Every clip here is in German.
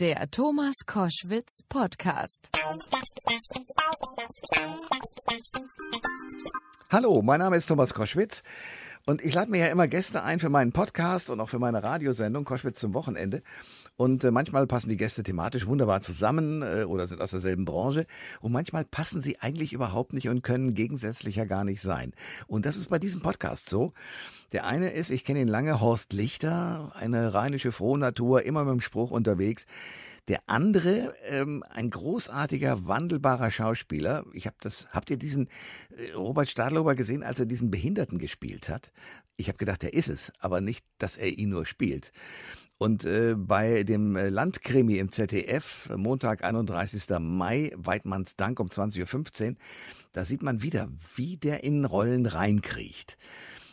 Der Thomas Koschwitz Podcast. Hallo, mein Name ist Thomas Koschwitz und ich lade mir ja immer Gäste ein für meinen Podcast und auch für meine Radiosendung Koschwitz zum Wochenende. Und äh, manchmal passen die Gäste thematisch wunderbar zusammen äh, oder sind aus derselben Branche. Und manchmal passen sie eigentlich überhaupt nicht und können gegensätzlicher gar nicht sein. Und das ist bei diesem Podcast so. Der eine ist, ich kenne ihn lange, Horst Lichter, eine rheinische Frohnatur, immer mit dem Spruch unterwegs. Der andere, ähm, ein großartiger, wandelbarer Schauspieler. Ich habe das, habt ihr diesen äh, Robert Stadlober gesehen, als er diesen Behinderten gespielt hat? Ich habe gedacht, er ist es, aber nicht, dass er ihn nur spielt. Und äh, bei dem äh, Landkrimi im ZDF, Montag, 31. Mai, Weidmanns Dank um 20.15 Uhr, da sieht man wieder, wie der in Rollen reinkriecht.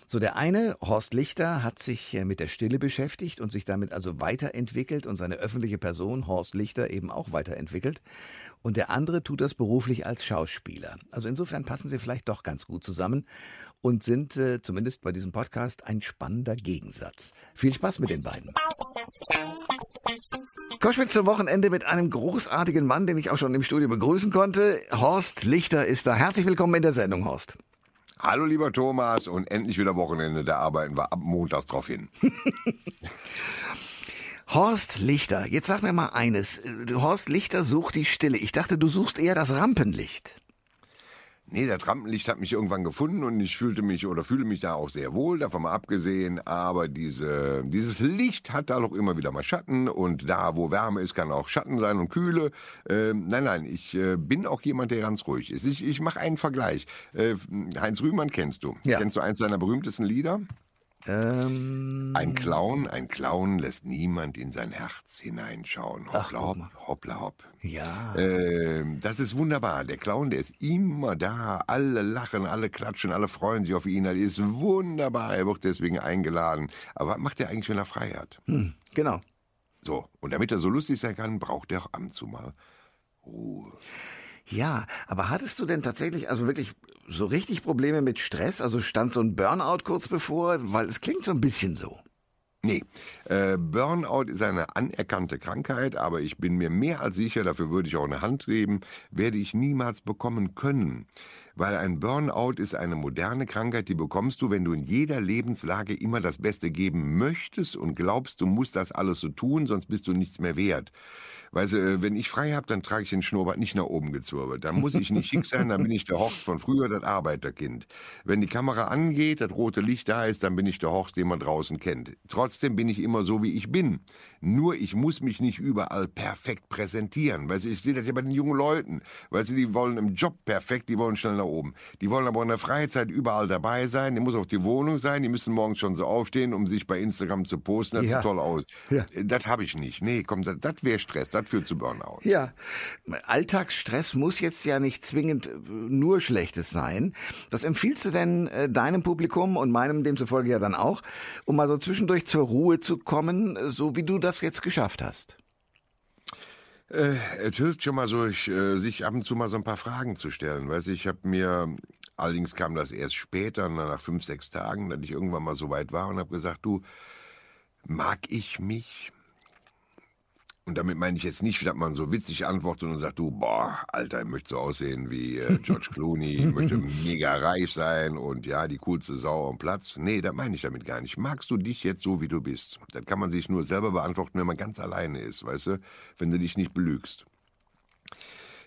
So, der eine, Horst Lichter, hat sich äh, mit der Stille beschäftigt und sich damit also weiterentwickelt und seine öffentliche Person, Horst Lichter, eben auch weiterentwickelt. Und der andere tut das beruflich als Schauspieler. Also insofern passen sie vielleicht doch ganz gut zusammen und sind äh, zumindest bei diesem Podcast ein spannender Gegensatz. Viel Spaß mit den beiden. Koschwitz zum Wochenende mit einem großartigen Mann, den ich auch schon im Studio begrüßen konnte. Horst Lichter ist da. Herzlich willkommen in der Sendung, Horst. Hallo lieber Thomas und endlich wieder Wochenende, da arbeiten wir ab montags drauf hin. Horst Lichter, jetzt sag mir mal eines. Horst Lichter sucht die Stille. Ich dachte, du suchst eher das Rampenlicht. Nee, das Rampenlicht hat mich irgendwann gefunden und ich fühlte mich oder fühle mich da auch sehr wohl, davon mal abgesehen. Aber diese, dieses Licht hat da doch immer wieder mal Schatten und da, wo Wärme ist, kann auch Schatten sein und Kühle. Äh, nein, nein, ich äh, bin auch jemand, der ganz ruhig ist. Ich, ich mache einen Vergleich. Äh, Heinz Rühmann kennst du. Ja. Kennst du eins seiner berühmtesten Lieder? Ähm ein Clown, ein Clown lässt niemand in sein Herz hineinschauen. Hoppla hopp, hoppla hopp. Ja. Ähm, das ist wunderbar. Der Clown, der ist immer da. Alle lachen, alle klatschen, alle freuen sich auf ihn. Das ist wunderbar. Er wird deswegen eingeladen. Aber was macht er eigentlich, wenn er frei hat? Hm, genau. So, und damit er so lustig sein kann, braucht er auch ab und zu mal Ruhe. Ja, aber hattest du denn tatsächlich also wirklich so richtig Probleme mit Stress? Also stand so ein Burnout kurz bevor? Weil es klingt so ein bisschen so. Nee, äh, Burnout ist eine anerkannte Krankheit, aber ich bin mir mehr als sicher, dafür würde ich auch eine Hand geben, werde ich niemals bekommen können. Weil ein Burnout ist eine moderne Krankheit, die bekommst du, wenn du in jeder Lebenslage immer das Beste geben möchtest und glaubst, du musst das alles so tun, sonst bist du nichts mehr wert. Weißt du, äh, wenn ich frei habe, dann trage ich den Schnurrbart nicht nach oben gezwirbelt. Dann muss ich nicht schick sein, dann bin ich der Horst von früher, das Arbeiterkind. Wenn die Kamera angeht, das rote Licht da ist, dann bin ich der Horst, den man draußen kennt. Trotzdem bin ich immer so, wie ich bin. Nur ich muss mich nicht überall perfekt präsentieren. Weißt du, ich sehe das ja bei den jungen Leuten. Weißt du, die wollen im Job perfekt, die wollen schnell nach oben. Die wollen aber in der Freizeit überall dabei sein. Die muss auch die Wohnung sein. Die müssen morgens schon so aufstehen, um sich bei Instagram zu posten. Das ja. sieht toll aus. Ja. Das habe ich nicht. Nee, komm, das, das wäre Stress. Das führt zu Burnout. Ja, Alltagsstress muss jetzt ja nicht zwingend äh, nur Schlechtes sein. Was empfiehlst du denn äh, deinem Publikum und meinem demzufolge ja dann auch, um mal so zwischendurch zur Ruhe zu kommen, so wie du das jetzt geschafft hast? Äh, es hilft schon mal so, ich, äh, sich ab und zu mal so ein paar Fragen zu stellen. Weißt ich habe mir, allerdings kam das erst später, nach fünf, sechs Tagen, dass ich irgendwann mal so weit war und habe gesagt, du, mag ich mich? Und damit meine ich jetzt nicht, dass man so witzig antwortet und sagt, du, boah, Alter, ich möchte so aussehen wie äh, George Clooney, ich möchte mega reich sein und ja, die coolste Sau am Platz. Nee, das meine ich damit gar nicht. Magst du dich jetzt so, wie du bist? Das kann man sich nur selber beantworten, wenn man ganz alleine ist, weißt du? Wenn du dich nicht belügst.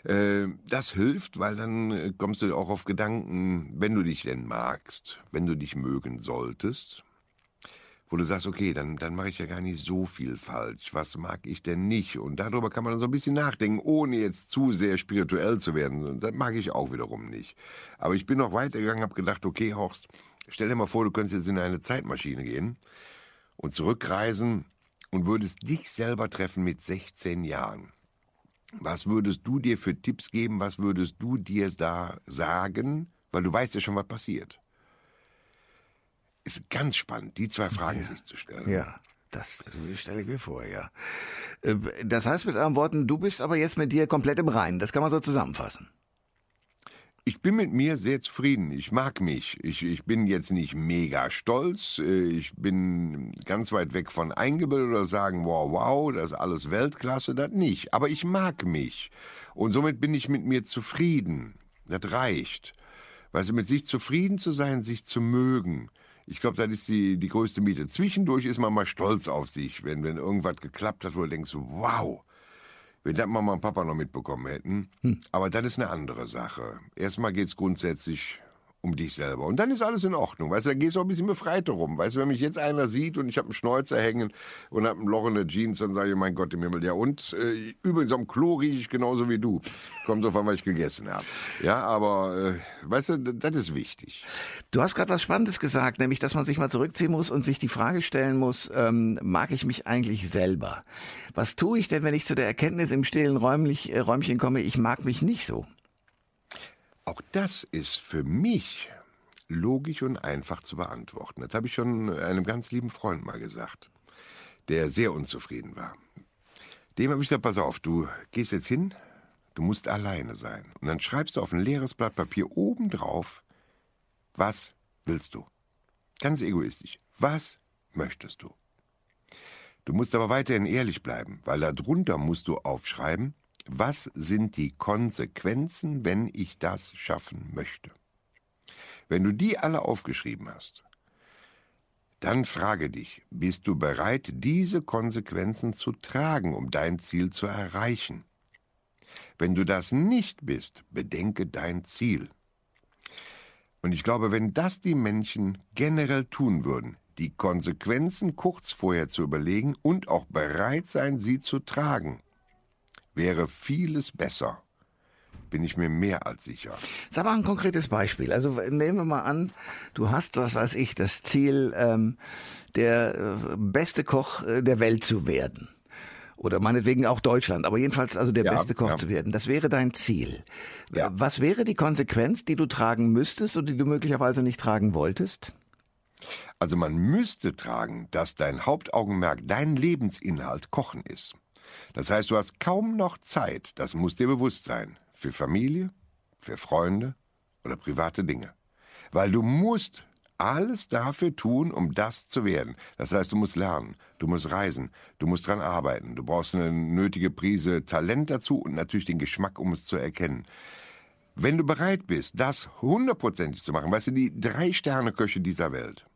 Äh, das hilft, weil dann äh, kommst du auch auf Gedanken, wenn du dich denn magst, wenn du dich mögen solltest, wo du sagst, okay, dann, dann mache ich ja gar nicht so viel falsch. Was mag ich denn nicht? Und darüber kann man so ein bisschen nachdenken, ohne jetzt zu sehr spirituell zu werden. Das mag ich auch wiederum nicht. Aber ich bin noch weitergegangen, habe gedacht, okay, Horst, stell dir mal vor, du könntest jetzt in eine Zeitmaschine gehen und zurückreisen und würdest dich selber treffen mit 16 Jahren. Was würdest du dir für Tipps geben? Was würdest du dir da sagen? Weil du weißt ja schon, was passiert ist ganz spannend, die zwei Fragen ja. sich zu stellen. Ja. Das stelle ich mir vor, ja. Äh, das heißt mit anderen Worten, du bist aber jetzt mit dir komplett im Reinen. Das kann man so zusammenfassen. ich bin mit mir sehr zufrieden. Ich mag mich. Ich, ich bin jetzt nicht mega stolz. Äh, ich bin ganz weit weg von eingebildet oder sagen, wow, wow, das ist alles Weltklasse, das nicht. Aber ich mag mich. Und somit bin ich mit mir zufrieden. Das reicht. Weil sie mit sich zufrieden zu sein, sich zu mögen. Ich glaube, das ist die, die größte Miete. Zwischendurch ist man mal stolz auf sich, wenn, wenn irgendwas geklappt hat, wo du denkst, wow, wenn das Mama und Papa noch mitbekommen hätten. Hm. Aber das ist eine andere Sache. Erstmal geht es grundsätzlich um dich selber. Und dann ist alles in Ordnung. Weißt du, da gehst du auch ein bisschen befreiter rum. Weißt du, wenn mich jetzt einer sieht und ich habe einen Schnäuzer hängen und habe ein Loch in der Jeans, dann sage ich, mein Gott im Himmel, ja und? Äh, übrigens am Klo rieche ich genauso wie du. Kommt so von, was ich gegessen habe. Ja, aber äh, weißt du, das ist wichtig. Du hast gerade was Spannendes gesagt, nämlich, dass man sich mal zurückziehen muss und sich die Frage stellen muss, ähm, mag ich mich eigentlich selber? Was tue ich denn, wenn ich zu der Erkenntnis im stillen Räumlich, äh, Räumchen komme, ich mag mich nicht so? Auch das ist für mich logisch und einfach zu beantworten. Das habe ich schon einem ganz lieben Freund mal gesagt, der sehr unzufrieden war. Dem habe ich gesagt, pass auf, du gehst jetzt hin, du musst alleine sein. Und dann schreibst du auf ein leeres Blatt Papier oben drauf, was willst du? Ganz egoistisch. Was möchtest du? Du musst aber weiterhin ehrlich bleiben, weil darunter musst du aufschreiben, was sind die Konsequenzen, wenn ich das schaffen möchte? Wenn du die alle aufgeschrieben hast, dann frage dich, bist du bereit, diese Konsequenzen zu tragen, um dein Ziel zu erreichen? Wenn du das nicht bist, bedenke dein Ziel. Und ich glaube, wenn das die Menschen generell tun würden, die Konsequenzen kurz vorher zu überlegen und auch bereit sein, sie zu tragen, wäre vieles besser. Bin ich mir mehr als sicher. Sag mal ein konkretes Beispiel. Also nehmen wir mal an, du hast, was weiß ich, das Ziel, ähm, der äh, beste Koch äh, der Welt zu werden. Oder meinetwegen auch Deutschland, aber jedenfalls also der ja, beste Koch ja. zu werden. Das wäre dein Ziel. Ja. Was wäre die Konsequenz, die du tragen müsstest und die du möglicherweise nicht tragen wolltest? Also man müsste tragen, dass dein Hauptaugenmerk, dein Lebensinhalt Kochen ist. Das heißt, du hast kaum noch Zeit, das muss dir bewusst sein, für Familie, für Freunde oder private Dinge. Weil du musst alles dafür tun, um das zu werden. Das heißt, du musst lernen, du musst reisen, du musst dran arbeiten, du brauchst eine nötige Prise Talent dazu und natürlich den Geschmack, um es zu erkennen. Wenn du bereit bist, das hundertprozentig zu machen, weißt du, die drei Sterne Köche dieser Welt,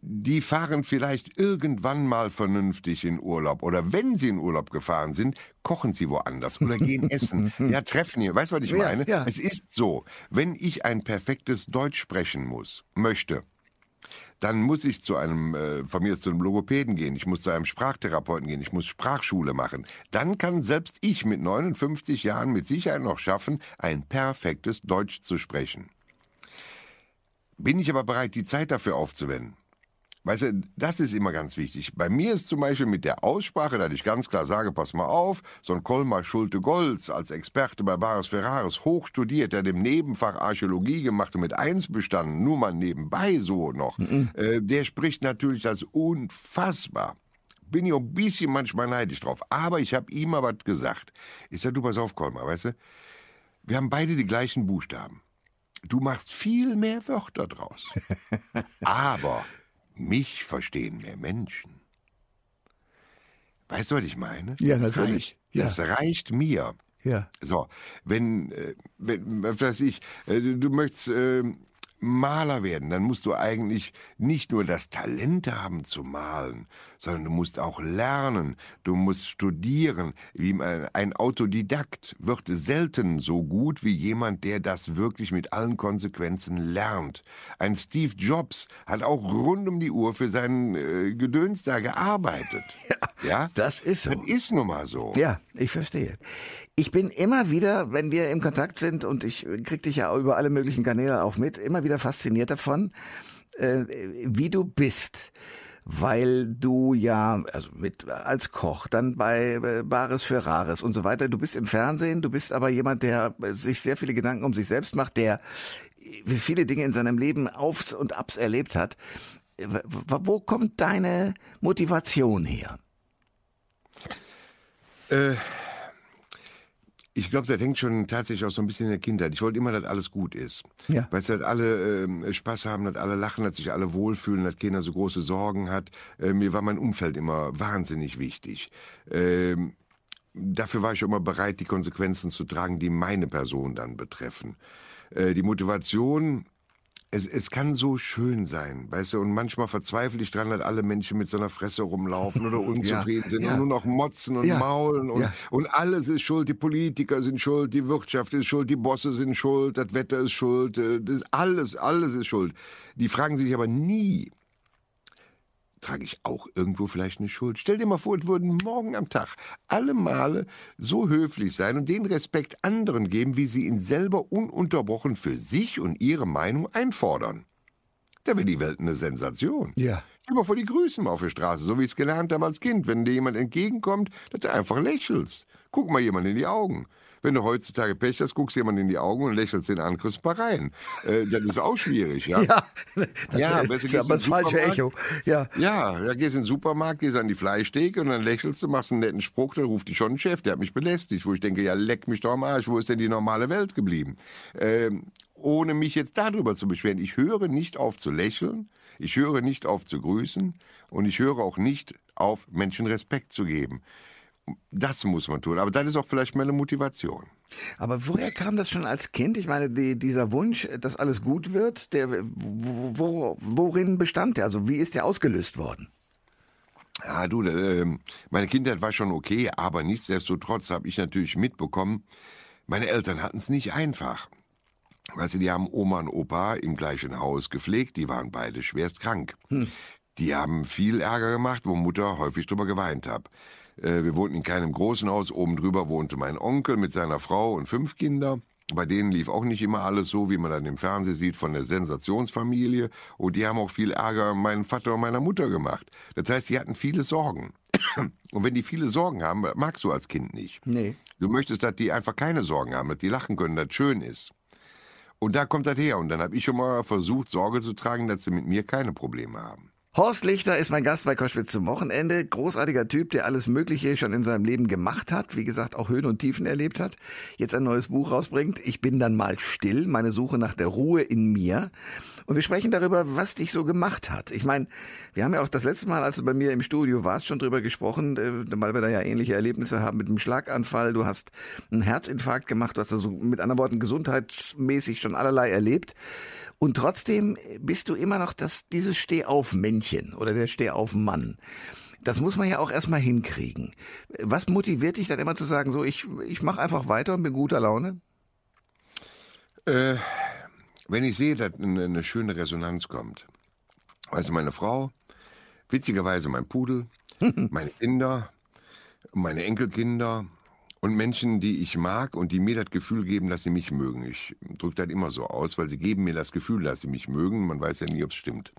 die fahren vielleicht irgendwann mal vernünftig in Urlaub. Oder wenn sie in Urlaub gefahren sind, kochen sie woanders oder gehen essen. ja, treffen hier. Weißt du, was ich meine? Ja, ja. Es ist so, wenn ich ein perfektes Deutsch sprechen muss, möchte, dann muss ich zu einem, äh, von mir zu einem Logopäden gehen, ich muss zu einem Sprachtherapeuten gehen, ich muss Sprachschule machen. Dann kann selbst ich mit 59 Jahren mit Sicherheit noch schaffen, ein perfektes Deutsch zu sprechen. Bin ich aber bereit, die Zeit dafür aufzuwenden? Weißt du, das ist immer ganz wichtig. Bei mir ist zum Beispiel mit der Aussprache, dass ich ganz klar sage, pass mal auf, so ein Kolmar Schulte-Golz als Experte bei Bares Ferraris, hochstudiert, der dem Nebenfach Archäologie gemacht und mit eins bestanden, nur mal nebenbei so noch, mhm. äh, der spricht natürlich das unfassbar. Bin ich ein bisschen manchmal neidisch drauf. Aber ich habe ihm mal was gesagt. Ich sag, du pass auf, Kolmar, weißt du, wir haben beide die gleichen Buchstaben. Du machst viel mehr Wörter draus. Aber mich verstehen mehr Menschen. Weißt du, was ich meine? Ja, natürlich. Ja. Das reicht mir. Ja. So, wenn, äh, wenn was weiß ich, äh, du möchtest äh, Maler werden, dann musst du eigentlich nicht nur das Talent haben zu malen, sondern du musst auch lernen, du musst studieren. Wie ein Autodidakt wird selten so gut wie jemand, der das wirklich mit allen Konsequenzen lernt. Ein Steve Jobs hat auch rund um die Uhr für seinen äh, Gedöns da gearbeitet. Ja, ja, das ist so. Das ist nun mal so. Ja, ich verstehe. Ich bin immer wieder, wenn wir im Kontakt sind und ich krieg dich ja über alle möglichen Kanäle auch mit, immer wieder fasziniert davon, äh, wie du bist weil du ja also mit als Koch dann bei äh, Bares für Rares und so weiter, du bist im Fernsehen, du bist aber jemand, der sich sehr viele Gedanken um sich selbst macht, der viele Dinge in seinem Leben Aufs und Abs erlebt hat. Wo kommt deine Motivation her? Äh Ich glaube, das hängt schon tatsächlich auch so ein bisschen in der Kindheit. Ich wollte immer, dass alles gut ist. Ja. Weil halt alle äh, Spaß haben, dass alle lachen, dass sich alle wohlfühlen, dass keiner so große Sorgen hat. Äh, mir war mein Umfeld immer wahnsinnig wichtig. Ähm, dafür war ich immer bereit, die Konsequenzen zu tragen, die meine Person dann betreffen. Äh, die Motivation es, es kann so schön sein, weißt du, und manchmal verzweifle ich dran, dass alle Menschen mit so einer Fresse rumlaufen oder unzufrieden ja, sind ja. und nur noch motzen und ja, maulen und, und alles ist schuld, die Politiker sind schuld, die Wirtschaft ist schuld, die Bosse sind schuld, das Wetter ist schuld, äh, das alles, alles ist schuld. Die fragen sich aber nie, trage ich auch irgendwo vielleicht eine Schuld. Stell dir mal vor, es würden morgen am Tag alle Male so höflich sein und den Respekt anderen geben, wie sie ihn selber ununterbrochen für sich und ihre Meinung einfordern. Da wäre die Welt eine Sensation. Ja. Stell dir mal vor, die grüßen mal auf der Straße, so wie ich es gelernt habe als Kind. Wenn dir jemand entgegenkommt, dass du einfach lächelst. Guck mal jemand in die Augen. Wenn du heutzutage Pech hast, guckst jemand in die Augen und lächelst den an, kriegst rein. Äh, das ist auch schwierig, ja. ja, das ja, ist, ist aber das falsche Echo. Ja. ja, da gehst in den Supermarkt, gehst an die Fleischtheke und dann lächelst du, machst einen netten Spruch, dann ruft dich schon ein Chef, der hat mich belästigt, wo ich denke, ja, leck mich doch am Arsch, wo ist denn die normale Welt geblieben? Ähm, ohne mich jetzt darüber zu beschweren. Ich höre nicht auf zu lächeln, ich höre nicht auf zu grüßen und ich höre auch nicht auf, Menschen Respekt zu geben. Das muss man tun. Aber das ist auch vielleicht meine Motivation. Aber woher kam das schon als Kind? Ich meine, die, dieser Wunsch, dass alles gut wird, der, wo, worin bestand der? Also wie ist der ausgelöst worden? Ja, du, äh, meine Kindheit war schon okay, aber nichtsdestotrotz habe ich natürlich mitbekommen, meine Eltern hatten es nicht einfach. Weißt du, die haben Oma und Opa im gleichen Haus gepflegt, die waren beide schwerst krank. Hm. Die haben viel Ärger gemacht, wo Mutter häufig drüber geweint hat. Äh, wir wohnten in keinem großen Haus. Oben drüber wohnte mein Onkel mit seiner Frau und fünf Kinder. Bei denen lief auch nicht immer alles so, wie man dann im Fernsehen sieht von der Sensationsfamilie. Und die haben auch viel Ärger meinem Vater und meiner Mutter gemacht. Das heißt, sie hatten viele Sorgen. Und wenn die viele Sorgen haben, magst du als Kind nicht. Nee. Du möchtest, dass die einfach keine Sorgen haben, dass die lachen können, dass schön ist. Und da kommt das her. Und dann habe ich schon mal versucht, Sorge zu tragen, dass sie mit mir keine Probleme haben. Horst Lichter ist mein Gast bei Koschwitz zum Wochenende. Großartiger Typ, der alles Mögliche schon in seinem Leben gemacht hat. Wie gesagt, auch Höhen und Tiefen erlebt hat. Jetzt ein neues Buch rausbringt. Ich bin dann mal still. Meine Suche nach der Ruhe in mir. Und wir sprechen darüber, was dich so gemacht hat. Ich meine, wir haben ja auch das letzte Mal, als du bei mir im Studio warst, schon drüber gesprochen, äh, weil wir da ja ähnliche Erlebnisse haben mit dem Schlaganfall. Du hast einen Herzinfarkt gemacht. Du hast also mit anderen Worten gesundheitsmäßig schon allerlei erlebt. Und trotzdem bist du immer noch das, dieses Stehauf-Männchen oder der Stehauf-Mann. Das muss man ja auch erstmal hinkriegen. Was motiviert dich dann immer zu sagen, so ich, ich mache einfach weiter und bin guter Laune? Äh, wenn ich sehe, dass eine, eine schöne Resonanz kommt. Also meine Frau, witzigerweise mein Pudel, meine Kinder, meine Enkelkinder, und Menschen, die ich mag und die mir das Gefühl geben, dass sie mich mögen. Ich drücke das immer so aus, weil sie geben mir das Gefühl, dass sie mich mögen. Man weiß ja nie, ob es stimmt.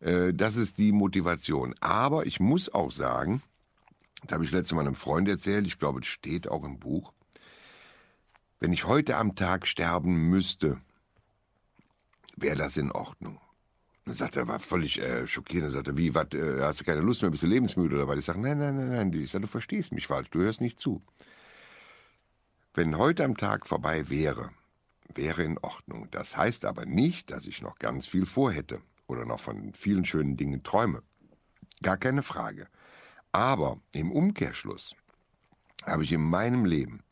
Äh, das ist die Motivation. Aber ich muss auch sagen, da habe ich letztes Mal einem Freund erzählt, ich glaube, es steht auch im Buch, wenn ich heute am Tag sterben müsste, wäre das in Ordnung. Dann sagt er, war völlig äh, schockierend. Er sagte, wie, wat, äh, hast du keine Lust mehr, bist du lebensmüde oder was? Ich sage, nein, nein, nein, nein. Ich sage, du verstehst mich falsch, du hörst nicht zu. Wenn heute am Tag vorbei wäre, wäre in Ordnung. Das heißt aber nicht, dass ich noch ganz viel vorhätte oder noch von vielen schönen Dingen träume. Gar keine Frage. Aber im Umkehrschluss habe ich in meinem Leben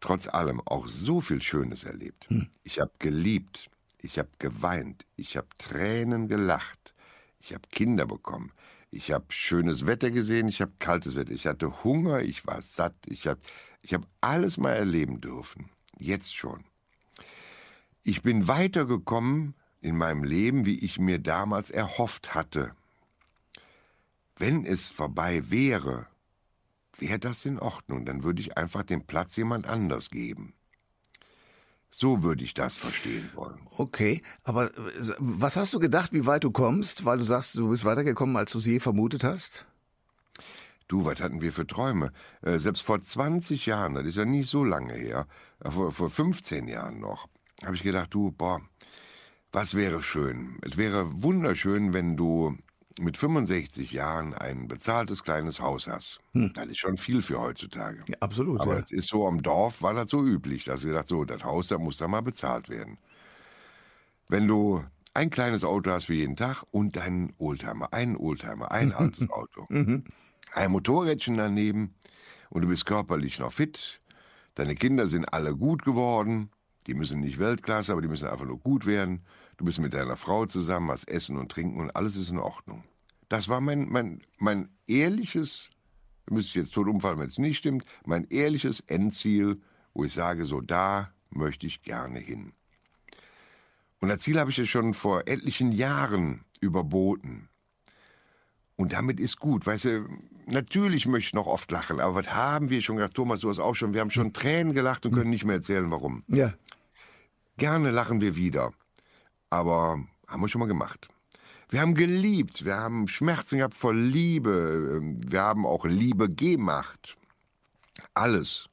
trotz allem auch so viel Schönes erlebt. Hm. Ich habe geliebt, ich habe geweint, ich habe Tränen gelacht, ich habe Kinder bekommen, ich habe schönes Wetter gesehen, ich habe kaltes Wetter, ich hatte Hunger, ich war satt, ich habe ich habe alles mal erleben dürfen. Jetzt schon. Ich bin weitergekommen in meinem Leben, wie ich mir damals erhofft hatte. Wenn es vorbei wäre, wäre das in Ordnung. Dann würde ich einfach den Platz jemand anders geben. So würde ich das verstehen wollen. Okay, aber äh, was hast du gedacht, wie weit du kommst, weil du sagst, du bist weitergekommen, als du es je vermutet hast? Du, was hatten wir für Träume? Äh, selbst vor 20 Jahren, das ist ja nicht so lange her, äh, vor, vor 15 Jahren noch, habe ich gedacht, du, boah, was wäre schön? Es wäre wunderschön, wenn du mit 65 Jahren ein bezahltes kleines Haus hast, das ist schon viel für heutzutage. Ja, absolut. Aber ja. es ist so am Dorf, war das so üblich, dass sie gedacht, so, das Haus, da muss da mal bezahlt werden. Wenn du ein kleines Auto hast für jeden Tag und deinen Oldtimer, einen Oldtimer, ein altes Auto, ein Motorrädchen daneben und du bist körperlich noch fit, deine Kinder sind alle gut geworden, die müssen nicht Weltklasse, aber die müssen einfach nur gut werden. Du bist mit deiner Frau zusammen, hast Essen und Trinken und alles ist in Ordnung. Das war mein, mein, mein ehrliches, müsste ich jetzt tot umfallen, wenn es nicht stimmt, mein ehrliches Endziel, wo ich sage, so da möchte ich gerne hin. Und das Ziel habe ich ja schon vor etlichen Jahren überboten. Und damit ist gut. Weißt du, natürlich möchte ich noch oft lachen, aber was haben wir schon gedacht, Thomas, du hast auch schon, wir haben schon Tränen gelacht und können nicht mehr erzählen, warum. ja. Gerne lachen wir wieder. Aber haben wir schon mal gemacht. Wir haben geliebt, wir haben Schmerzen gehabt vor Liebe, ähm, wir haben auch Liebe gemacht. Alles.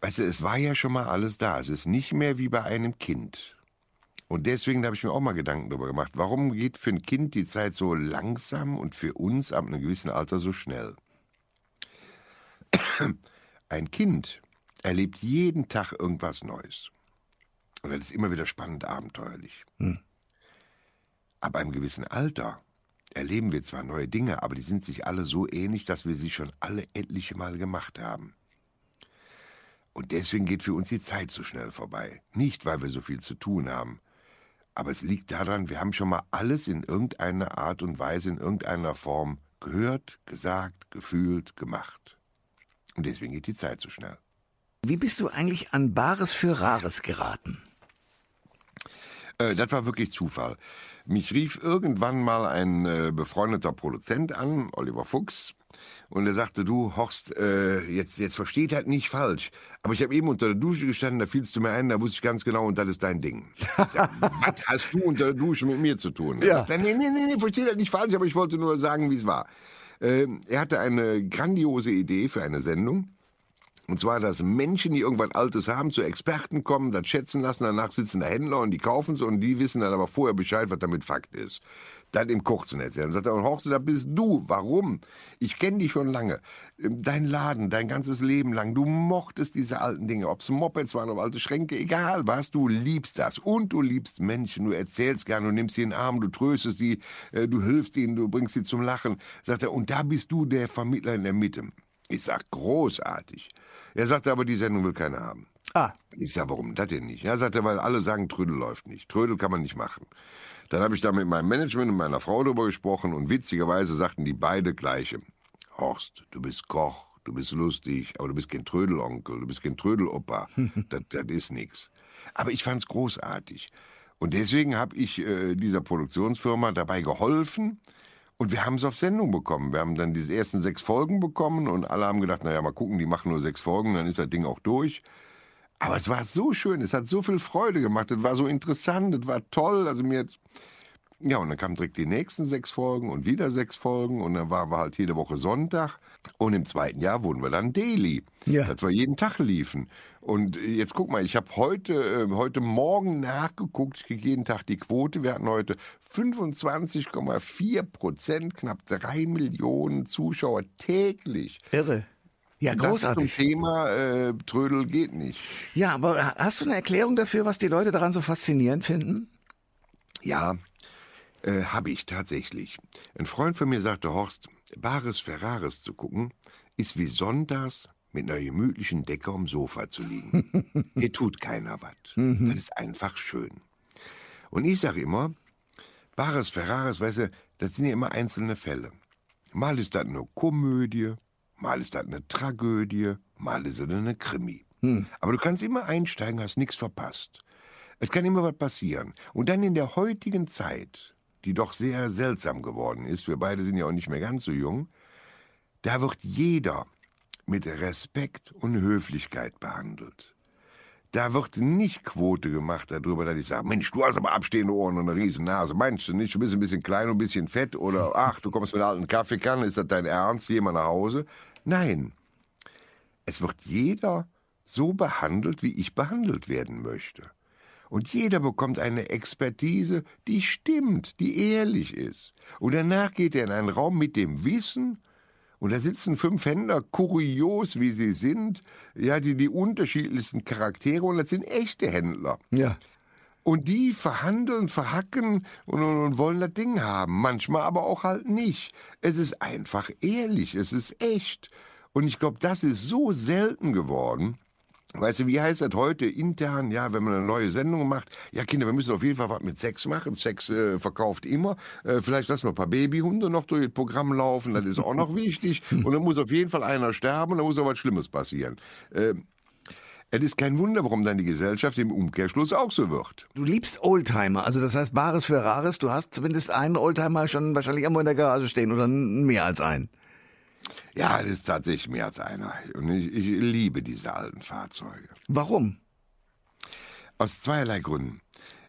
Weißt du, es war ja schon mal alles da. Es ist nicht mehr wie bei einem Kind. Und deswegen habe ich mir auch mal Gedanken darüber gemacht, warum geht für ein Kind die Zeit so langsam und für uns ab einem gewissen Alter so schnell? Ein Kind erlebt jeden Tag irgendwas Neues. Und das ist immer wieder spannend, abenteuerlich. Aber im gewissen Alter erleben wir zwar neue Dinge, aber die sind sich alle so ähnlich, dass wir sie schon alle etliche Male gemacht haben. Und deswegen geht für uns die Zeit so schnell vorbei. Nicht, weil wir so viel zu tun haben, aber es liegt daran, wir haben schon mal alles in irgendeiner Art und Weise, in irgendeiner Form gehört, gesagt, gefühlt, gemacht. Und deswegen geht die Zeit so schnell. Wie bist du eigentlich an Bares für Rares geraten? Äh, das war wirklich Zufall. Mich rief irgendwann mal ein äh, befreundeter Produzent an, Oliver Fuchs, und er sagte, du Horst, äh, jetzt, jetzt versteht halt nicht falsch, aber ich habe eben unter der Dusche gestanden, da fielst du mir ein, da wusste ich ganz genau, und das ist dein Ding. Sag, was hast du unter der Dusche mit mir zu tun? Er Ja. sagte, nee, nee, nee, nee, versteht halt nicht falsch, aber ich wollte nur sagen, wie es war. Ähm, er hatte eine grandiose Idee für eine Sendung. Und zwar, dass Menschen, die irgendwas Altes haben, zu Experten kommen, das schätzen lassen, danach sitzen da Händler und die kaufen es und die wissen dann aber vorher Bescheid, was damit Fakt ist. Dann im Kurzen erzählen. Dann sagt er, und Horst, da bist du. Warum? Ich kenne dich schon lange. Dein Laden, dein ganzes Leben lang, du mochtest diese alten Dinge. Ob es Mopeds waren oder alte Schränke, egal was, du liebst das. Und du liebst Menschen, du erzählst gern, du nimmst sie in den Arm, du tröstest sie, äh, du hilfst ihnen, du bringst sie zum Lachen. Sagt er, und da bist du der Vermittler in der Mitte. Ich sag, großartig. Er sagte aber, die Sendung will keiner haben. Ah, Ich sag, warum das denn nicht? Ja, sagt er, weil alle sagen, Trödel läuft nicht. Trödel kann man nicht machen. Dann habe ich da mit meinem Management und meiner Frau drüber gesprochen und witzigerweise sagten die beide gleiche. Horst, du bist Koch, du bist lustig, aber du bist kein Trödelonkel, du bist kein Trödelopa. das, das ist nix. Aber ich fand's großartig. Und deswegen habe ich äh, dieser Produktionsfirma dabei geholfen, und wir haben es auf Sendung bekommen. Wir haben dann diese ersten sechs Folgen bekommen und alle haben gedacht, naja, mal gucken, die machen nur sechs Folgen, dann ist das Ding auch durch. Aber es war so schön, es hat so viel Freude gemacht, es war so interessant, es war toll. Also mir jetzt. Ja, und dann kamen direkt die nächsten sechs Folgen und wieder sechs Folgen und dann waren wir halt jede Woche Sonntag. Und im zweiten Jahr wurden wir dann Daily, Ja. dass wir jeden Tag liefen. Und jetzt guck mal, ich habe heute, äh, heute Morgen nachgeguckt, ich kriege jeden Tag die Quote. Wir hatten heute 25,4 Prozent, knapp drei Millionen Zuschauer täglich. irre. Ja, Das großartig. zum Thema äh, Trödel geht nicht. Ja, aber hast du eine Erklärung dafür, was die Leute daran so faszinierend finden? Ja, äh, habe ich tatsächlich. Ein Freund von mir sagte, Horst, Bares Ferraris zu gucken, ist wie sonntags mit einer gemütlichen Decke am Sofa zu liegen. Hier tut keiner was. Das ist einfach schön. Und ich sage immer, Bares Ferraris, weißt du, das sind ja immer einzelne Fälle. Mal ist das eine Komödie, mal ist das eine Tragödie, mal ist es eine Krimi. Aber du kannst immer einsteigen, hast nichts verpasst. Es kann immer was passieren. Und dann in der heutigen Zeit, die doch sehr seltsam geworden ist, wir beide sind ja auch nicht mehr ganz so jung, da wird jeder mit Respekt und Höflichkeit behandelt. Da wird nicht Quote gemacht darüber, dass ich sage, Mensch, du hast aber abstehende Ohren und eine riesen Nase. Meinst du nicht, du bist ein bisschen klein und ein bisschen fett oder ach, du kommst mit einer alten Kaffeekanne, ist das dein Ernst, mal nach Hause? Nein. Es wird jeder so behandelt, wie ich behandelt werden möchte. Und jeder bekommt eine Expertise, die stimmt, die ehrlich ist. Und danach geht er in einen Raum mit dem Wissen, und da sitzen fünf Händler, kurios wie sie sind, ja, die die unterschiedlichsten Charaktere, und das sind echte Händler. Ja. Und die verhandeln, verhacken und, und, und, wollen das Ding haben. Manchmal aber auch halt nicht. Es ist einfach ehrlich, es ist echt. Und ich glaube, das ist so selten geworden. Weißt du, wie heißt das heute intern? Ja, wenn man eine neue Sendung macht. Ja, Kinder, wir müssen auf jeden Fall was mit Sex machen. Sex äh, verkauft immer. Äh, vielleicht lassen wir ein paar Babyhunde noch durch das Programm laufen. Das ist auch noch wichtig. Und dann muss auf jeden Fall einer sterben und dann muss auch was Schlimmes passieren. Äh, es ist kein Wunder, warum dann die Gesellschaft im Umkehrschluss auch so wird. Du liebst Oldtimer, also das heißt Bares für Rares. Du hast zumindest einen Oldtimer schon wahrscheinlich irgendwo in der Garage stehen oder mehr als einen. Ja, das ist tatsächlich mehr als einer. Und ich, ich liebe diese alten Fahrzeuge. Warum? Aus zweierlei Gründen.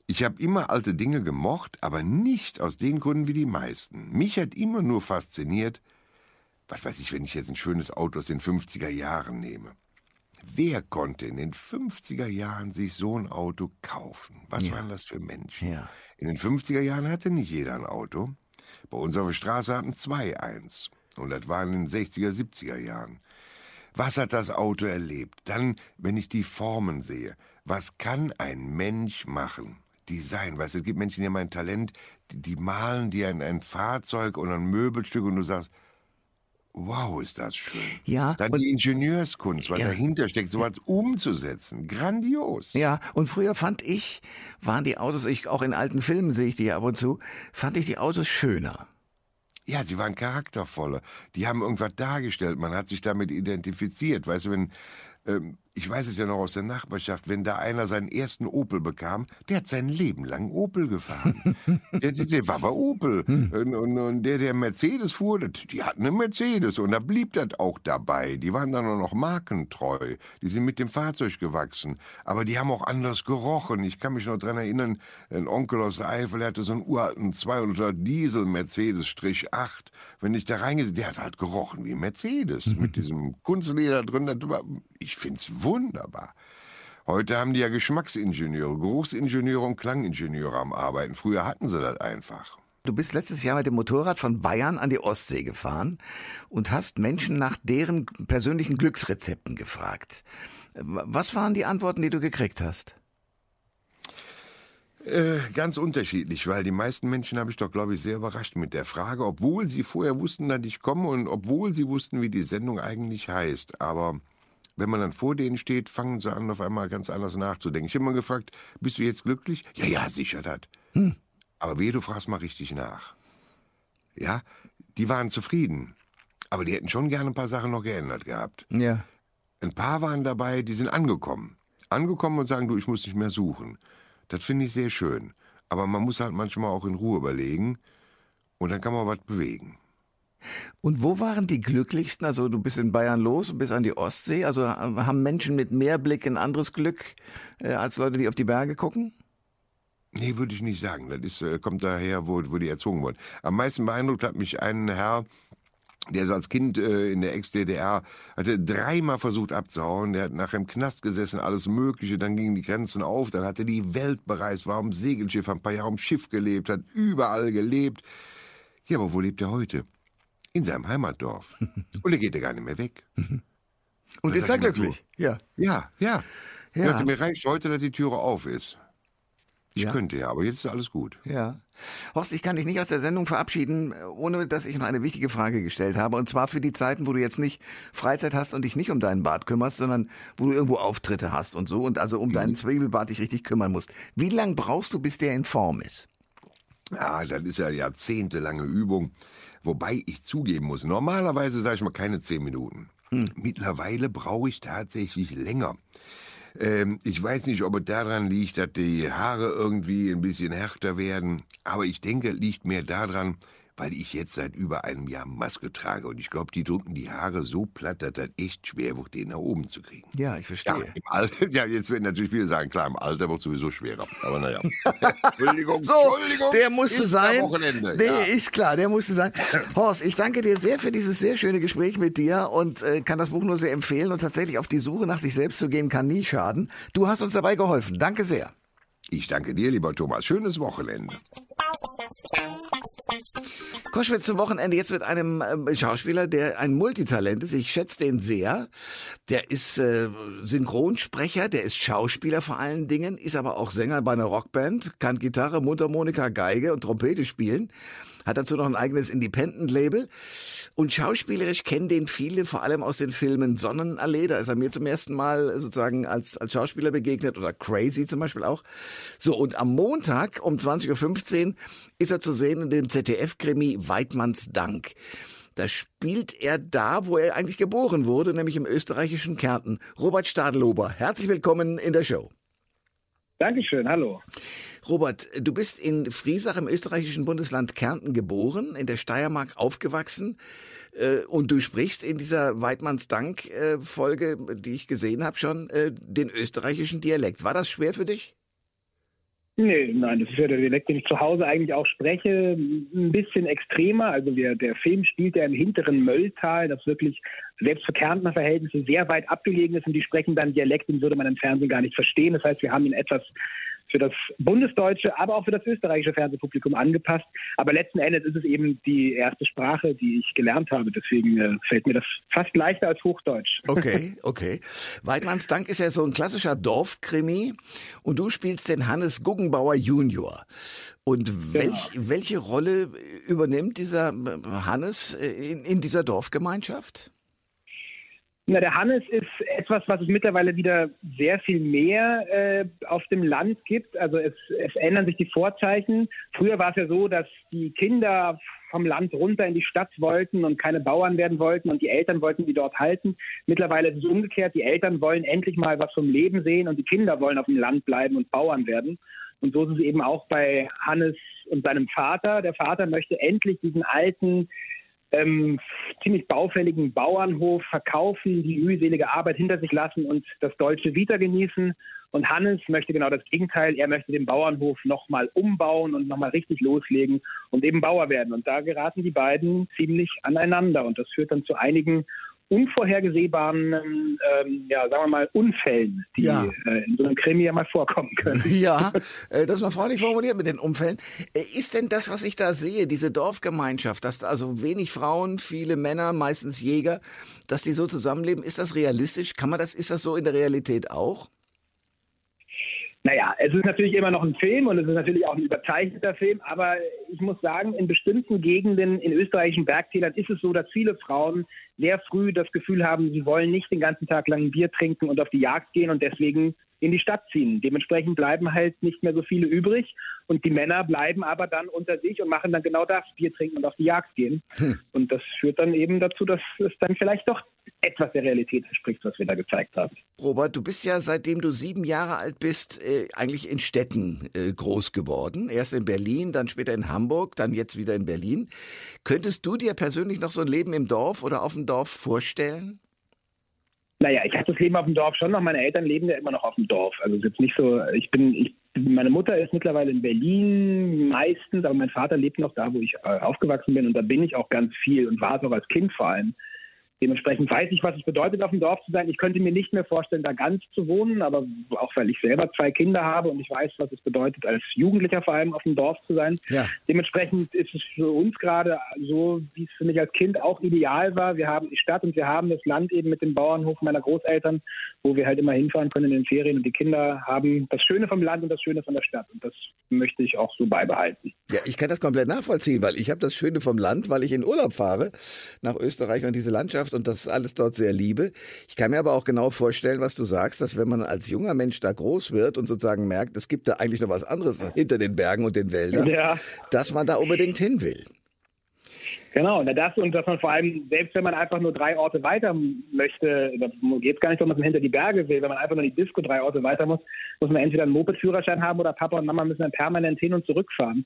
Ich habe immer alte Dinge gemocht, aber nicht aus den Gründen wie die meisten. Mich hat immer nur fasziniert, was weiß ich, wenn ich jetzt ein schönes Auto aus den 50er Jahren nehme. Wer konnte in den 50er Jahren sich so ein Auto kaufen? Was Ja. waren das für Menschen? Ja. In den 50er Jahren hatte nicht jeder ein Auto. Bei uns auf der Straße hatten zwei eins. Und das waren in den 60er, 70er Jahren. Was hat das Auto erlebt? Dann, wenn ich die Formen sehe, was kann ein Mensch machen? Design, weißt du, es gibt Menschen, die haben ein Talent, die, die malen dir ein, ein Fahrzeug oder ein Möbelstück und du sagst, wow, ist das schön. Ja, Dann die Ingenieurskunst, was Ja. dahinter steckt, sowas umzusetzen. Grandios. Ja, und früher fand ich, waren die Autos, ich, auch in alten Filmen sehe ich die ab und zu, fand ich die Autos schöner. Ja, sie waren charaktervoller. Die haben irgendwas dargestellt. Man hat sich damit identifiziert. Weißt du, wenn, ähm, ich weiß es ja noch aus der Nachbarschaft, wenn da einer seinen ersten Opel bekam, der hat sein Leben lang Opel gefahren. der, der, der war bei Opel. Und, und, und der, der Mercedes fuhr, die hatten eine Mercedes. Und da blieb das auch dabei. Die waren dann auch noch markentreu. Die sind mit dem Fahrzeug gewachsen. Aber die haben auch anders gerochen. Ich kann mich noch dran erinnern, ein Onkel aus der Eifel, der hatte so einen uralten 200 Diesel Mercedes Strich 8. Wenn ich da reingesehen, der hat halt gerochen wie Mercedes. Mit diesem Kunstleder drin. War, ich find's wunderbar. Heute haben die ja Geschmacksingenieure, Geruchsingenieure und Klangingenieure am Arbeiten. Früher hatten sie das einfach. Du bist letztes Jahr mit dem Motorrad von Bayern an die Ostsee gefahren und hast Menschen nach deren persönlichen Glücksrezepten gefragt. Was waren die Antworten, die du gekriegt hast? Äh, ganz unterschiedlich, weil die meisten Menschen habe ich doch, glaube ich, sehr überrascht mit der Frage, obwohl sie vorher wussten, dass ich komme und obwohl sie wussten, wie die Sendung eigentlich heißt. Aber wenn man dann vor denen steht, fangen sie an, auf einmal ganz anders nachzudenken. Ich habe immer gefragt, bist du jetzt glücklich? Ja, ja, sicher das. Aber wehe, du fragst mal richtig nach. Ja, die waren zufrieden. Aber die hätten schon gerne ein paar Sachen noch geändert gehabt. Ja. Ein paar waren dabei, die sind angekommen. Angekommen und sagen, du, ich muss nicht mehr suchen. Das finde ich sehr schön. Aber man muss halt manchmal auch in Ruhe überlegen und dann kann man was bewegen. Und wo waren die glücklichsten? Also du bist in Bayern los und bist an die Ostsee. Also haben Menschen mit mehr Blick ein anderes Glück äh, als Leute, die auf die Berge gucken? Nee, würde ich nicht sagen. Das ist, äh, kommt daher, wo, wo die erzogen wurden. Am meisten beeindruckt hat mich ein Herr, der ist als Kind äh, in der Ex-DDR, hatte dreimal versucht abzuhauen. Der hat nachher im Knast gesessen, alles Mögliche. Dann gingen die Grenzen auf. Dann hat er die Welt bereist, war am Segelschiff, ein paar Jahre am Schiff gelebt, hat überall gelebt. Ja, aber wo lebt er heute? In seinem Heimatdorf. Und er geht ja gar nicht mehr weg. Und ist er glücklich? Ja. Ja, ja. Ja. Mir reicht heute, dass die Türe auf ist. Ich Ja. könnte ja, aber jetzt ist alles gut. Ja. Horst, ich kann dich nicht aus der Sendung verabschieden, ohne dass ich noch eine wichtige Frage gestellt habe. Und zwar für die Zeiten, wo du jetzt nicht Freizeit hast und dich nicht um deinen Bart kümmerst, sondern wo du irgendwo Auftritte hast und so und also um deinen Zwiebelbart dich richtig kümmern musst. Wie lang brauchst du, bis der in Form ist? Ja, das ist ja jahrzehntelange Übung. Wobei ich zugeben muss, normalerweise sage ich mal keine zehn Minuten. Mittlerweile brauche ich tatsächlich länger. Ähm, ich weiß nicht, ob es daran liegt, dass die Haare irgendwie ein bisschen härter werden, aber ich denke, es liegt mehr daran, weil ich jetzt seit über einem Jahr Maske trage und ich glaube, die drücken die Haare so platt, dass das echt schwer wird, den nach oben zu kriegen. Ja, ich Ja, verstehe. im Alter, ja, jetzt werden natürlich viele sagen, klar, im Alter wird sowieso schwerer. Aber naja. Entschuldigung, So, Entschuldigung. der musste sein. Nee, ja. ist klar, der musste sein. Horst, ich danke dir sehr für dieses sehr schöne Gespräch mit dir und äh, kann das Buch nur sehr empfehlen. Und tatsächlich auf die Suche nach sich selbst zu gehen, kann nie schaden. Du hast uns dabei geholfen. Danke sehr. Ich danke dir, lieber Thomas. Schönes Wochenende. Koschwitz zum Wochenende jetzt mit einem äh, Schauspieler, der ein Multitalent ist. Ich schätze den sehr. Der ist äh, Synchronsprecher, der ist Schauspieler vor allen Dingen, ist aber auch Sänger bei einer Rockband, kann Gitarre, Mundharmonika, Geige und Trompete spielen hat dazu noch ein eigenes Independent-Label. Und schauspielerisch kennen den viele, vor allem aus den Filmen Sonnenallee. Da ist er mir zum ersten Mal sozusagen als, als Schauspieler begegnet oder Crazy zum Beispiel auch. So, und am Montag um 20.15 Uhr ist er zu sehen in dem ZDF-Krimi Weidmanns Dank. Da spielt er da, wo er eigentlich geboren wurde, nämlich im österreichischen Kärnten. Robert Stadelober, herzlich willkommen in der Show. Dankeschön, hallo. Robert, du bist in Friesach im österreichischen Bundesland Kärnten geboren, in der Steiermark aufgewachsen äh, und du sprichst in dieser Weidmanns Dank-Folge, die ich gesehen habe schon, äh, den österreichischen Dialekt. War das schwer für dich? Nee, nein, das ist ja der Dialekt, den ich zu Hause eigentlich auch spreche. Ein bisschen extremer. Also wir, der Film spielt ja im hinteren Mölltal, das wirklich selbst für Kärntner Verhältnisse sehr weit abgelegen ist und die sprechen dann Dialekt, den würde man im Fernsehen gar nicht verstehen. Das heißt, wir haben ihn etwas für das bundesdeutsche, aber auch für das österreichische Fernsehpublikum angepasst. Aber letzten Endes ist es eben die erste Sprache, die ich gelernt habe. Deswegen äh, fällt mir das fast leichter als Hochdeutsch. Okay, okay. Weidmanns Dank ist ja so ein klassischer Dorfkrimi und du spielst den Hannes Guggenbauer Junior. Und genau. welch, genau. welche Rolle übernimmt dieser Hannes in, in dieser Dorfgemeinschaft? Na, der Hannes ist etwas, was es mittlerweile wieder sehr viel mehr äh, auf dem Land gibt. Also es, es ändern sich die Vorzeichen. Früher war es ja so, dass die Kinder vom Land runter in die Stadt wollten und keine Bauern werden wollten und die Eltern wollten die dort halten. Mittlerweile ist es umgekehrt. Die Eltern wollen endlich mal was vom Leben sehen und die Kinder wollen auf dem Land bleiben und Bauern werden. Und so ist es eben auch bei Hannes und seinem Vater. Der Vater möchte endlich diesen alten ähm, ziemlich baufälligen Bauernhof verkaufen, die mühselige Arbeit hinter sich lassen und das deutsche Vita genießen. Und Hannes möchte genau das Gegenteil. Er möchte den Bauernhof nochmal umbauen und nochmal richtig loslegen und eben Bauer werden. Und da geraten die beiden ziemlich aneinander. Und das führt dann zu einigen unvorhergesehbaren, ähm, ja, sagen wir mal, Unfällen, die ja. äh, in so einem Krimi ja mal vorkommen können. Ja, äh, das ist mal freundlich formuliert mit den Unfällen. Äh, ist denn das, was ich da sehe, diese Dorfgemeinschaft, dass also wenig Frauen, viele Männer, meistens Jäger, dass die so zusammenleben, ist das realistisch? Kann man das, ist das so in der Realität auch? Naja, es ist natürlich immer noch ein Film und es ist natürlich auch ein überzeichneter Film, aber ich muss sagen, in bestimmten Gegenden in österreichischen Bergtälern ist es so, dass viele Frauen sehr früh das Gefühl haben, sie wollen nicht den ganzen Tag lang ein Bier trinken und auf die Jagd gehen und deswegen in die Stadt ziehen. Dementsprechend bleiben halt nicht mehr so viele übrig und die Männer bleiben aber dann unter sich und machen dann genau das, Bier trinken und auf die Jagd gehen. Hm. Und das führt dann eben dazu, dass es dann vielleicht doch etwas der Realität entspricht, was wir da gezeigt haben. Robert, du bist ja seitdem du sieben Jahre alt bist, äh, eigentlich in Städten äh, groß geworden. Erst in Berlin, dann später in Hamburg, dann jetzt wieder in Berlin. Könntest du dir persönlich noch so ein Leben im Dorf oder auf dem Dorf vorstellen? Naja, ich habe das Leben auf dem Dorf schon noch. Meine Eltern leben ja immer noch auf dem Dorf. Also es ist jetzt nicht so, ich bin, ich, meine Mutter ist mittlerweile in Berlin meistens, aber mein Vater lebt noch da, wo ich äh, aufgewachsen bin und da bin ich auch ganz viel und war es auch als Kind vor allem. Dementsprechend weiß ich, was es bedeutet, auf dem Dorf zu sein. Ich könnte mir nicht mehr vorstellen, da ganz zu wohnen, aber auch weil ich selber zwei Kinder habe und ich weiß, was es bedeutet, als Jugendlicher vor allem auf dem Dorf zu sein. Ja. Dementsprechend ist es für uns gerade so, wie es für mich als Kind auch ideal war. Wir haben die Stadt und wir haben das Land eben mit dem Bauernhof meiner Großeltern, wo wir halt immer hinfahren können in den Ferien und die Kinder haben das Schöne vom Land und das Schöne von der Stadt und das möchte ich auch so beibehalten. Ja, ich kann das komplett nachvollziehen, weil ich habe das Schöne vom Land, weil ich in Urlaub fahre nach Österreich und diese Landschaft Landschaft und das alles dort sehr liebe. Ich kann mir aber auch genau vorstellen, was du sagst, dass wenn man als junger Mensch da groß wird und sozusagen merkt, es gibt da eigentlich noch was anderes hinter den Bergen und den Wäldern, ja. dass man da unbedingt hin will. Genau, und das und dass man vor allem, selbst wenn man einfach nur drei Orte weiter möchte, da geht es gar nicht, ob man hinter die Berge will, wenn man einfach nur die Disco drei Orte weiter muss, muss man entweder einen Moped-Führerschein haben oder Papa und Mama müssen dann permanent hin und zurückfahren.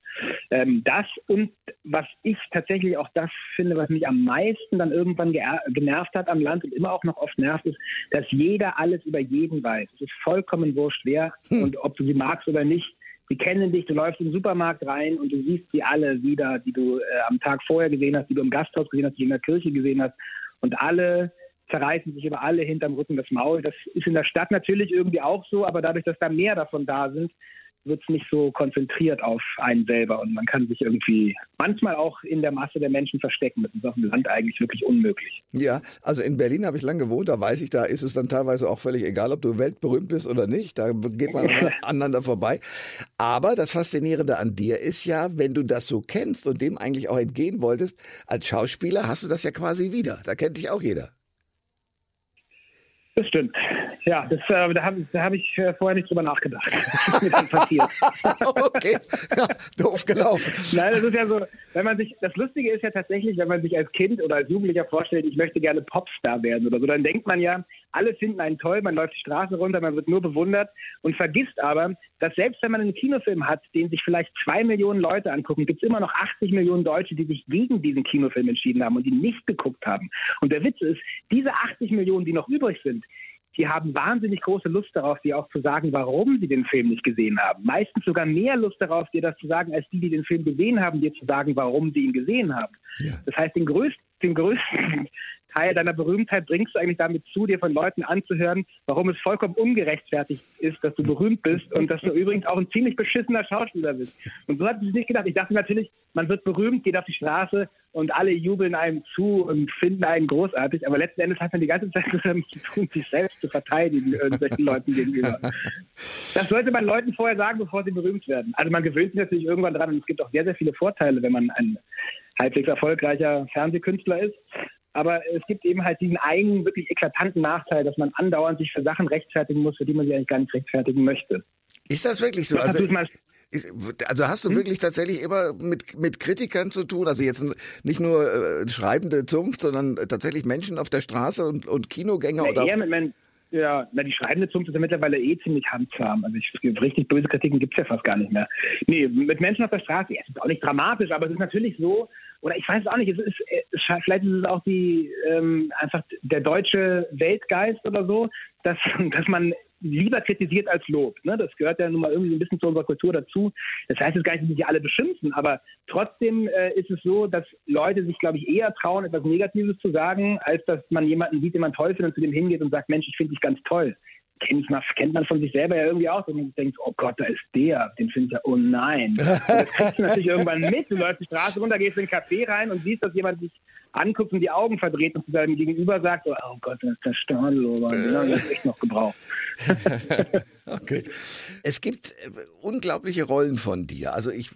Ähm, das und was ich tatsächlich auch das finde, was mich am meisten dann irgendwann genervt hat am Land und immer auch noch oft nervt, ist, dass jeder alles über jeden weiß. Es ist vollkommen wurscht, wer hm. und ob du sie magst oder nicht die kennen dich, du läufst in den Supermarkt rein und du siehst sie alle wieder, die du äh, am Tag vorher gesehen hast, die du im Gasthaus gesehen hast, die du in der Kirche gesehen hast. Und alle zerreißen sich über alle hinterm Rücken das Maul. Das ist in der Stadt natürlich irgendwie auch so, aber dadurch, dass da mehr davon da sind, wird es nicht so konzentriert auf einen selber und man kann sich irgendwie manchmal auch in der Masse der Menschen verstecken. Das ist auf dem Land eigentlich wirklich unmöglich. Ja, also in Berlin habe ich lange gewohnt, da weiß ich, da ist es dann teilweise auch völlig egal, ob du weltberühmt bist oder nicht, da geht man aneinander vorbei. Aber das Faszinierende an dir ist ja, wenn du das so kennst und dem eigentlich auch entgehen wolltest, als Schauspieler hast du das ja quasi wieder. Da kennt dich auch jeder. Das stimmt. Ja, das, äh, da habe hab ich äh, vorher nicht drüber nachgedacht. Mir dann passiert. okay, ja, doof gelaufen. Nein, das ist ja so, wenn man sich, das Lustige ist ja tatsächlich, wenn man sich als Kind oder als Jugendlicher vorstellt, ich möchte gerne Popstar werden oder so, dann denkt man ja, alle finden einen toll, man läuft die Straße runter, man wird nur bewundert und vergisst aber, dass selbst wenn man einen Kinofilm hat, den sich vielleicht zwei Millionen Leute angucken, gibt es immer noch 80 Millionen Deutsche, die sich gegen diesen Kinofilm entschieden haben und die nicht geguckt haben. Und der Witz ist, diese 80 Millionen, die noch übrig sind, die haben wahnsinnig große Lust darauf, dir auch zu sagen, warum sie den Film nicht gesehen haben. Meistens sogar mehr Lust darauf, dir das zu sagen, als die, die den Film gesehen haben, dir zu sagen, warum sie ihn gesehen haben. Ja. Das heißt, den größten, den größten Teil deiner Berühmtheit bringst du eigentlich damit zu, dir von Leuten anzuhören, warum es vollkommen ungerechtfertigt ist, dass du berühmt bist und dass du übrigens auch ein ziemlich beschissener Schauspieler bist. Und so hatte ich nicht gedacht. Ich dachte natürlich, man wird berühmt, geht auf die Straße und alle jubeln einem zu und finden einen großartig. Aber letzten Endes hat man die ganze Zeit damit zu tun, sich selbst zu verteidigen irgendwelchen Leuten gegenüber. Das sollte man Leuten vorher sagen, bevor sie berühmt werden. Also man gewöhnt sich natürlich irgendwann dran und es gibt auch sehr, sehr viele Vorteile, wenn man ein halbwegs erfolgreicher Fernsehkünstler ist. Aber es gibt eben halt diesen einen wirklich eklatanten Nachteil, dass man andauernd sich für Sachen rechtfertigen muss, für die man sich eigentlich gar nicht rechtfertigen möchte. Ist das wirklich so? Also, also hast du hm? wirklich tatsächlich immer mit, mit Kritikern zu tun? Also jetzt nicht nur äh, schreibende Zunft, sondern tatsächlich Menschen auf der Straße und, und Kinogänger? Ja, oder eher mit Menschen. Ja, na, die schreibende Zunft ist ja mittlerweile eh ziemlich handzahm. Also ich, richtig böse Kritiken gibt es ja fast gar nicht mehr. Nee, mit Menschen auf der Straße, ja, es ist auch nicht dramatisch, aber es ist natürlich so, oder ich weiß es auch nicht, es ist, es, vielleicht ist es auch die ähm, einfach der deutsche Weltgeist oder so, dass, dass man lieber kritisiert als lobt. Ne? Das gehört ja nun mal irgendwie ein bisschen zu unserer Kultur dazu. Das heißt jetzt gar nicht, dass sich alle beschimpfen, aber trotzdem äh, ist es so, dass Leute sich, glaube ich, eher trauen, etwas Negatives zu sagen, als dass man jemanden sieht, den man toll findet und zu dem hingeht und sagt, Mensch, ich finde dich ganz toll kennt man, kennt man von sich selber ja irgendwie auch. Und man denkt, oh Gott, da ist der, den finde ich ja, oh nein. Und das kriegst du natürlich irgendwann mit. Du läufst die Straße runter, gehst in den Café rein und siehst, dass jemand dich anguckt und die Augen verdreht und zu deinem Gegenüber sagt, oh Gott, das ist der Stadlober, den habe ich echt noch gebraucht. okay. Es gibt äh, unglaubliche Rollen von dir. Also ich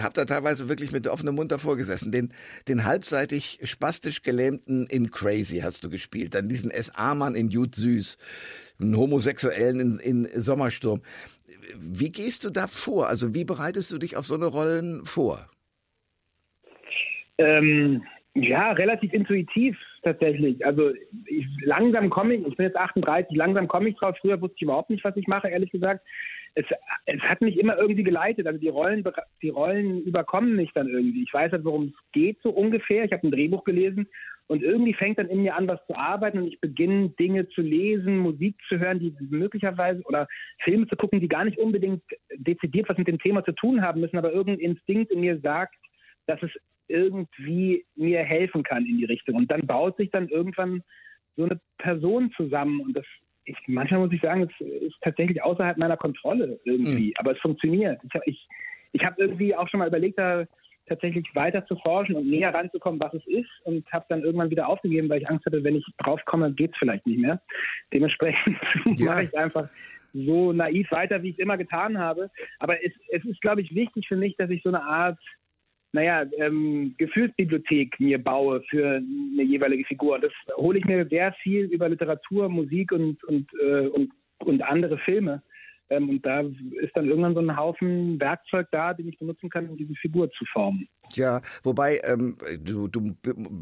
habe da teilweise wirklich mit offenem Mund davor gesessen. Den, den halbseitig spastisch Gelähmten in Crazy hast du gespielt. Dann diesen SA-Mann in Jut Süß einen Homosexuellen in, in Sommersturm. Wie gehst du da vor? Also wie bereitest du dich auf so eine Rollen vor? Ähm, ja, relativ intuitiv tatsächlich. Also ich, langsam komme ich, ich bin jetzt 38, langsam komme ich drauf. Früher wusste ich überhaupt nicht, was ich mache, ehrlich gesagt. Es, es hat mich immer irgendwie geleitet. Also die Rollen, die Rollen überkommen mich dann irgendwie. Ich weiß halt, worum es geht so ungefähr. Ich habe ein Drehbuch gelesen und irgendwie fängt dann in mir an, was zu arbeiten und ich beginne Dinge zu lesen, Musik zu hören, die möglicherweise oder Filme zu gucken, die gar nicht unbedingt dezidiert was mit dem Thema zu tun haben müssen, aber irgendein Instinkt in mir sagt, dass es irgendwie mir helfen kann in die Richtung. Und dann baut sich dann irgendwann so eine Person zusammen und das ich, manchmal muss ich sagen, es ist tatsächlich außerhalb meiner Kontrolle irgendwie, mhm. aber es funktioniert. Ich, ich, ich habe irgendwie auch schon mal überlegt, da tatsächlich weiter zu forschen und näher ranzukommen, was es ist und habe dann irgendwann wieder aufgegeben, weil ich Angst hatte, wenn ich draufkomme, geht es vielleicht nicht mehr. Dementsprechend ja. mache ich einfach so naiv weiter, wie ich es immer getan habe. Aber es, es ist, glaube ich, wichtig für mich, dass ich so eine Art naja, ähm, Gefühlsbibliothek mir baue für eine jeweilige Figur. Das hole ich mir sehr viel über Literatur, Musik und, und, äh, und, und andere Filme. Ähm, und da ist dann irgendwann so ein Haufen Werkzeug da, den ich benutzen kann, um diese Figur zu formen. Ja, wobei, ähm, du, du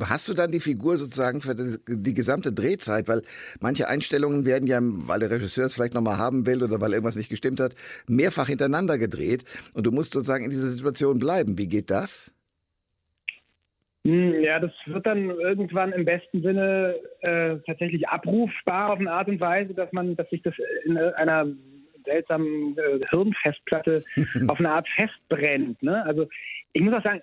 hast du dann die Figur sozusagen für die, die, gesamte Drehzeit, weil manche Einstellungen werden ja, weil der Regisseur es vielleicht nochmal haben will oder weil irgendwas nicht gestimmt hat, mehrfach hintereinander gedreht und du musst sozusagen in dieser Situation bleiben. Wie geht das? Hm, ja, das wird dann irgendwann im besten Sinne äh, tatsächlich abrufbar auf eine Art und Weise, dass man, dass sich das in einer seltsamen äh, Hirnfestplatte auf eine Art festbrennt. Ne? Also ich muss auch sagen,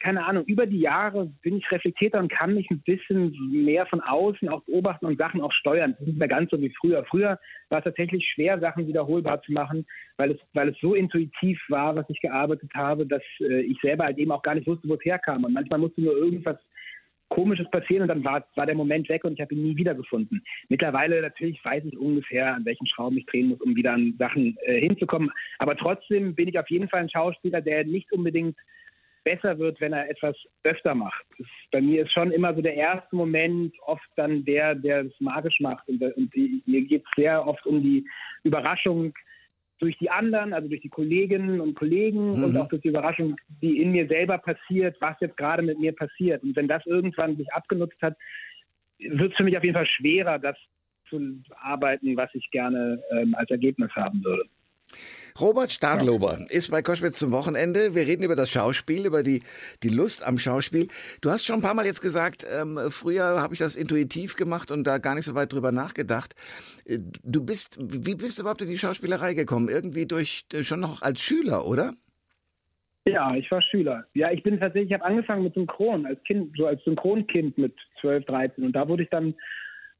keine Ahnung, über die Jahre bin ich reflektierter und kann mich ein bisschen mehr von außen auch beobachten und Sachen auch steuern. Das ist nicht mehr ganz so wie früher. Früher war es tatsächlich schwer, Sachen wiederholbar zu machen, weil es, weil es so intuitiv war, was ich gearbeitet habe, dass äh, ich selber halt eben auch gar nicht wusste, wo es herkam. Und manchmal musste nur irgendwas Komisches passieren und dann war, war der Moment weg und ich habe ihn nie wiedergefunden. Mittlerweile natürlich weiß ich ungefähr, an welchen Schrauben ich drehen muss, um wieder an Sachen äh, hinzukommen. Aber trotzdem bin ich auf jeden Fall ein Schauspieler, der nicht unbedingt besser wird, wenn er etwas öfter macht. Das, bei mir ist schon immer so der erste Moment oft dann der, der es magisch macht. Und, und mir geht es sehr oft um die Überraschung, durch die anderen, also durch die Kolleginnen und Kollegen mhm. und auch durch die Überraschung, die in mir selber passiert, was jetzt gerade mit mir passiert. Und wenn das irgendwann sich abgenutzt hat, wird es für mich auf jeden Fall schwerer, das zu arbeiten, was ich gerne ähm, als Ergebnis haben würde. Robert Stadlober ja. ist bei Koschwitz zum Wochenende. Wir reden über das Schauspiel, über die, die Lust am Schauspiel. Du hast schon ein paar Mal jetzt gesagt, ähm, früher habe ich das intuitiv gemacht und da gar nicht so weit drüber nachgedacht. Äh, du bist, wie bist du überhaupt in die Schauspielerei gekommen? Irgendwie durch, äh, schon noch als Schüler, oder? Ja, ich war Schüler. Ja, ich bin tatsächlich, ich habe angefangen mit Synchron, als Kind, so als Synchronkind mit 12, 13. Und da wurde ich dann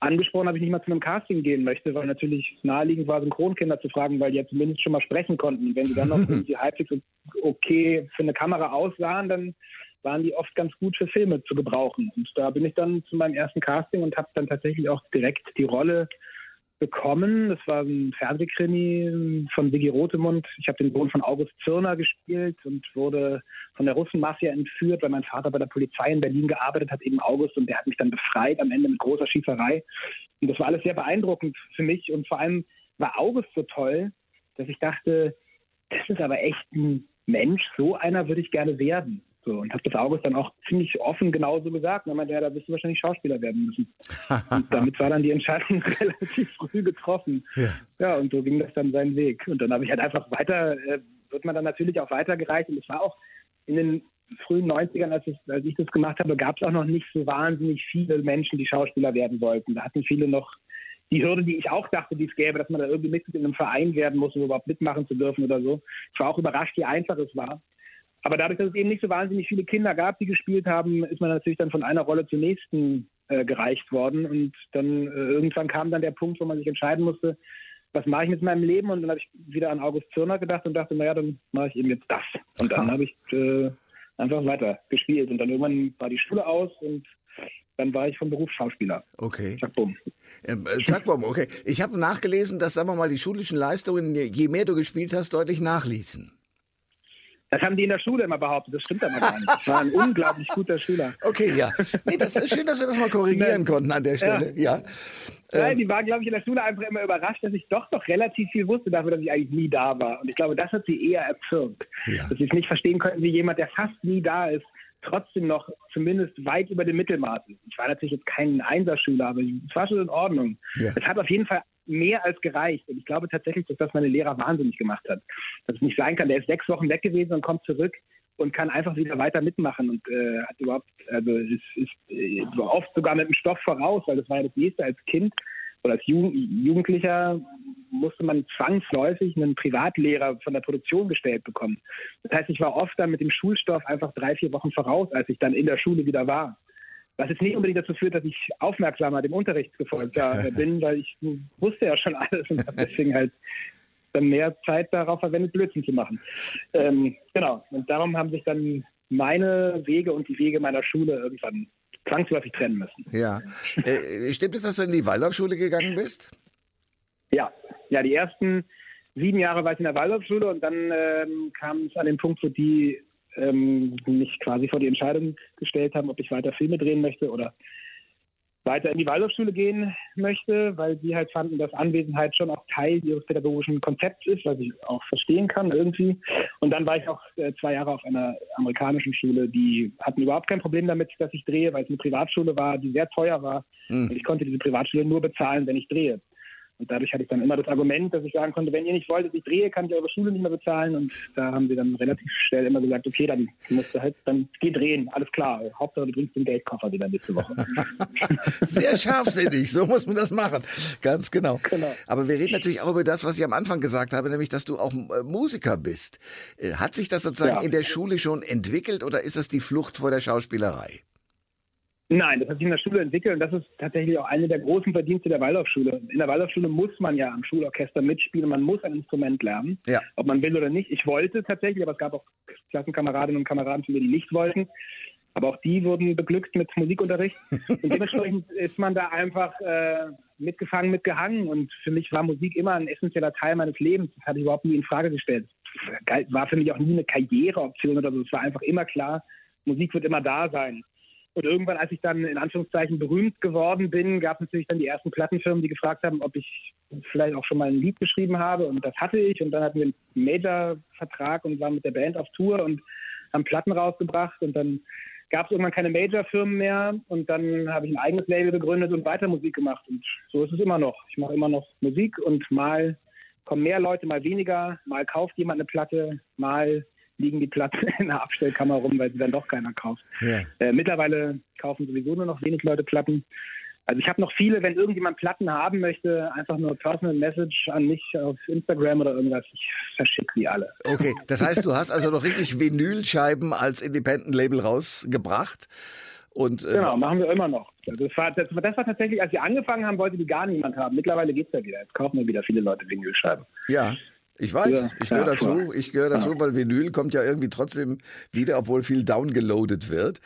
angesprochen, ob ich nicht mal zu einem Casting gehen möchte, weil natürlich naheliegend war, Synchronkinder zu fragen, weil die ja zumindest schon mal sprechen konnten. Und wenn sie dann noch irgendwie halbwegs okay für eine Kamera aussahen, dann waren die oft ganz gut für Filme zu gebrauchen. Und da bin ich dann zu meinem ersten Casting und habe dann tatsächlich auch direkt die Rolle bekommen. Das war ein Fernsehkrimi von Sigi Rotemund. Ich habe den Sohn von August Zirner gespielt und wurde von der Russenmafia entführt, weil mein Vater bei der Polizei in Berlin gearbeitet hat, eben August, und der hat mich dann befreit am Ende mit großer Schieferei. Und das war alles sehr beeindruckend für mich und vor allem war August so toll, dass ich dachte, das ist aber echt ein Mensch, so einer würde ich gerne werden. So, und habe das August dann auch ziemlich offen genauso gesagt. Und er meinte, ja, da wirst du wahrscheinlich Schauspieler werden müssen. und damit war dann die Entscheidung relativ früh getroffen. Ja. ja, und so ging das dann seinen Weg. Und dann habe ich halt einfach weiter, äh, wird man dann natürlich auch weitergereicht. Und es war auch in den frühen 90ern, als, es, als ich das gemacht habe, gab es auch noch nicht so wahnsinnig viele Menschen, die Schauspieler werden wollten. Da hatten viele noch die Hürde, die ich auch dachte, die es gäbe, dass man da irgendwie Mitglied in einem Verein werden muss, um überhaupt mitmachen zu dürfen oder so. Ich war auch überrascht, wie einfach es war. Aber dadurch, dass es eben nicht so wahnsinnig viele Kinder gab, die gespielt haben, ist man natürlich dann von einer Rolle zur nächsten äh, gereicht worden. Und dann äh, irgendwann kam dann der Punkt, wo man sich entscheiden musste, was mache ich mit meinem Leben? Und dann habe ich wieder an August Zirner gedacht und dachte, naja, dann mache ich eben jetzt das. Und dann habe ich äh, einfach weiter gespielt. Und dann irgendwann war die Schule aus und dann war ich vom Beruf Schauspieler. Okay. Zack, bumm. Ähm, äh, zack, bumm, okay. Ich habe nachgelesen, dass, sagen wir mal, die schulischen Leistungen, je mehr du gespielt hast, deutlich nachließen. Das haben die in der Schule immer behauptet. Das stimmt aber gar nicht. Ich war ein unglaublich guter Schüler. Okay, ja. Nee, das ist schön, dass wir das mal korrigieren konnten an der Stelle. Ja. ja. Nein, ähm, die waren, glaube ich, in der Schule einfach immer überrascht, dass ich doch noch relativ viel wusste dafür, dass ich eigentlich nie da war. Und ich glaube, das hat sie eher erzürnt. Ja. Dass sie es nicht verstehen konnten, wie jemand, der fast nie da ist, trotzdem noch zumindest weit über dem Mittelmaß ist. Ich war natürlich jetzt kein Einserschüler, aber es war schon in Ordnung. Ja. Es hat auf jeden Fall mehr als gereicht. Und ich glaube tatsächlich, dass das meine Lehrer wahnsinnig gemacht hat. Dass es nicht sein kann, der ist sechs Wochen weg gewesen und kommt zurück und kann einfach wieder weiter mitmachen und äh, hat überhaupt, also ist, ist äh, oft sogar mit dem Stoff voraus, weil das war ja das nächste als Kind oder als Jugendlicher musste man zwangsläufig einen Privatlehrer von der Produktion gestellt bekommen. Das heißt, ich war oft dann mit dem Schulstoff einfach drei, vier Wochen voraus, als ich dann in der Schule wieder war. Was jetzt nicht unbedingt dazu führt, dass ich aufmerksamer dem Unterricht gefolgt bin, weil ich wusste ja schon alles und habe deswegen halt dann mehr Zeit darauf verwendet, Blödsinn zu machen. Ähm, genau. Und darum haben sich dann meine Wege und die Wege meiner Schule irgendwann zwangsläufig trennen müssen. Ja. Äh, stimmt es, dass du in die Waldorfschule gegangen bist? Ja. Ja, die ersten sieben Jahre war ich in der Waldorfschule und dann ähm, kam es an den Punkt, wo die ähm, mich quasi vor die Entscheidung gestellt haben, ob ich weiter Filme drehen möchte oder weiter in die Waldorfschule gehen möchte, weil sie halt fanden, dass Anwesenheit schon auch Teil ihres pädagogischen Konzepts ist, was ich auch verstehen kann irgendwie. Und dann war ich auch äh, zwei Jahre auf einer amerikanischen Schule, die hatten überhaupt kein Problem damit, dass ich drehe, weil es eine Privatschule war, die sehr teuer war. Mhm. Und ich konnte diese Privatschule nur bezahlen, wenn ich drehe. Und dadurch hatte ich dann immer das Argument, dass ich sagen konnte, wenn ihr nicht wollt, dass ich drehe, kann ich eure Schule nicht mehr bezahlen. Und da haben sie dann relativ schnell immer gesagt, okay, dann musst du halt, dann geh drehen, alles klar. Hauptsache du bringst den Geldkoffer wieder nächste Woche. Sehr scharfsinnig, so muss man das machen. Ganz genau. genau. Aber wir reden natürlich auch über das, was ich am Anfang gesagt habe, nämlich, dass du auch äh, Musiker bist. Äh, hat sich das sozusagen ja. in der Schule schon entwickelt oder ist das die Flucht vor der Schauspielerei? Nein, das hat sich in der Schule entwickelt und das ist tatsächlich auch eine der großen Verdienste der Waldorfschule. In der Waldorfschule muss man ja am Schulorchester mitspielen, man muss ein Instrument lernen, ja. ob man will oder nicht. Ich wollte tatsächlich, aber es gab auch Klassenkameradinnen und Kameraden von mir, die nicht wollten. Aber auch die wurden beglückt mit Musikunterricht. Und dementsprechend ist man da einfach äh, mitgefangen, mitgehangen. Und für mich war Musik immer ein essentieller Teil meines Lebens. Das hatte ich überhaupt nie in Frage gestellt. War für mich auch nie eine Karriereoption oder so. Es war einfach immer klar, Musik wird immer da sein. Und irgendwann, als ich dann in Anführungszeichen berühmt geworden bin, gab es natürlich dann die ersten Plattenfirmen, die gefragt haben, ob ich vielleicht auch schon mal ein Lied geschrieben habe. Und das hatte ich. Und dann hatten wir einen Major-Vertrag und waren mit der Band auf Tour und haben Platten rausgebracht. Und dann gab es irgendwann keine Major-Firmen mehr. Und dann habe ich ein eigenes Label gegründet und weiter Musik gemacht. Und so ist es immer noch. Ich mache immer noch Musik und mal kommen mehr Leute, mal weniger. Mal kauft jemand eine Platte, mal liegen die Platten in der Abstellkammer rum, weil sie dann doch keiner kauft. Ja. Äh, mittlerweile kaufen sowieso nur noch wenig Leute Platten. Also ich habe noch viele, wenn irgendjemand Platten haben möchte, einfach nur Personal Message an mich auf Instagram oder irgendwas. Ich verschicke die alle. Okay, das heißt, du hast also noch richtig Vinylscheiben als Independent Label rausgebracht. Und, äh, genau, machen wir immer noch. Das war, das, das war tatsächlich, als wir angefangen haben, wollte die gar niemand haben. Mittlerweile geht es ja wieder. Jetzt kaufen wir wieder viele Leute Vinylscheiben. Ja, ich weiß, ja, ich gehöre ja, dazu, ich gehöre dazu, ja. weil Vinyl kommt ja irgendwie trotzdem wieder, obwohl viel downgeloadet wird.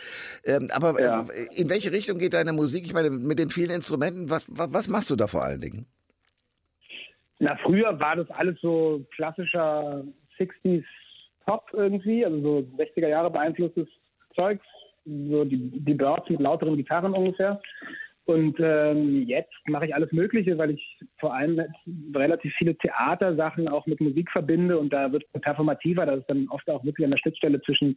Ähm, aber äh, in welche Richtung geht deine Musik? Ich meine, mit den vielen Instrumenten, was, was, was machst du da vor allen Dingen? Na, früher war das alles so klassischer 60s Pop irgendwie, also so 60er Jahre beeinflusstes Zeugs, so die, die Birds mit lauteren Gitarren ungefähr. Und ähm, jetzt mache ich alles Mögliche, weil ich vor allem relativ viele Theatersachen auch mit Musik verbinde und da wird es performativer. Das ist dann oft auch wirklich an der Schnittstelle zwischen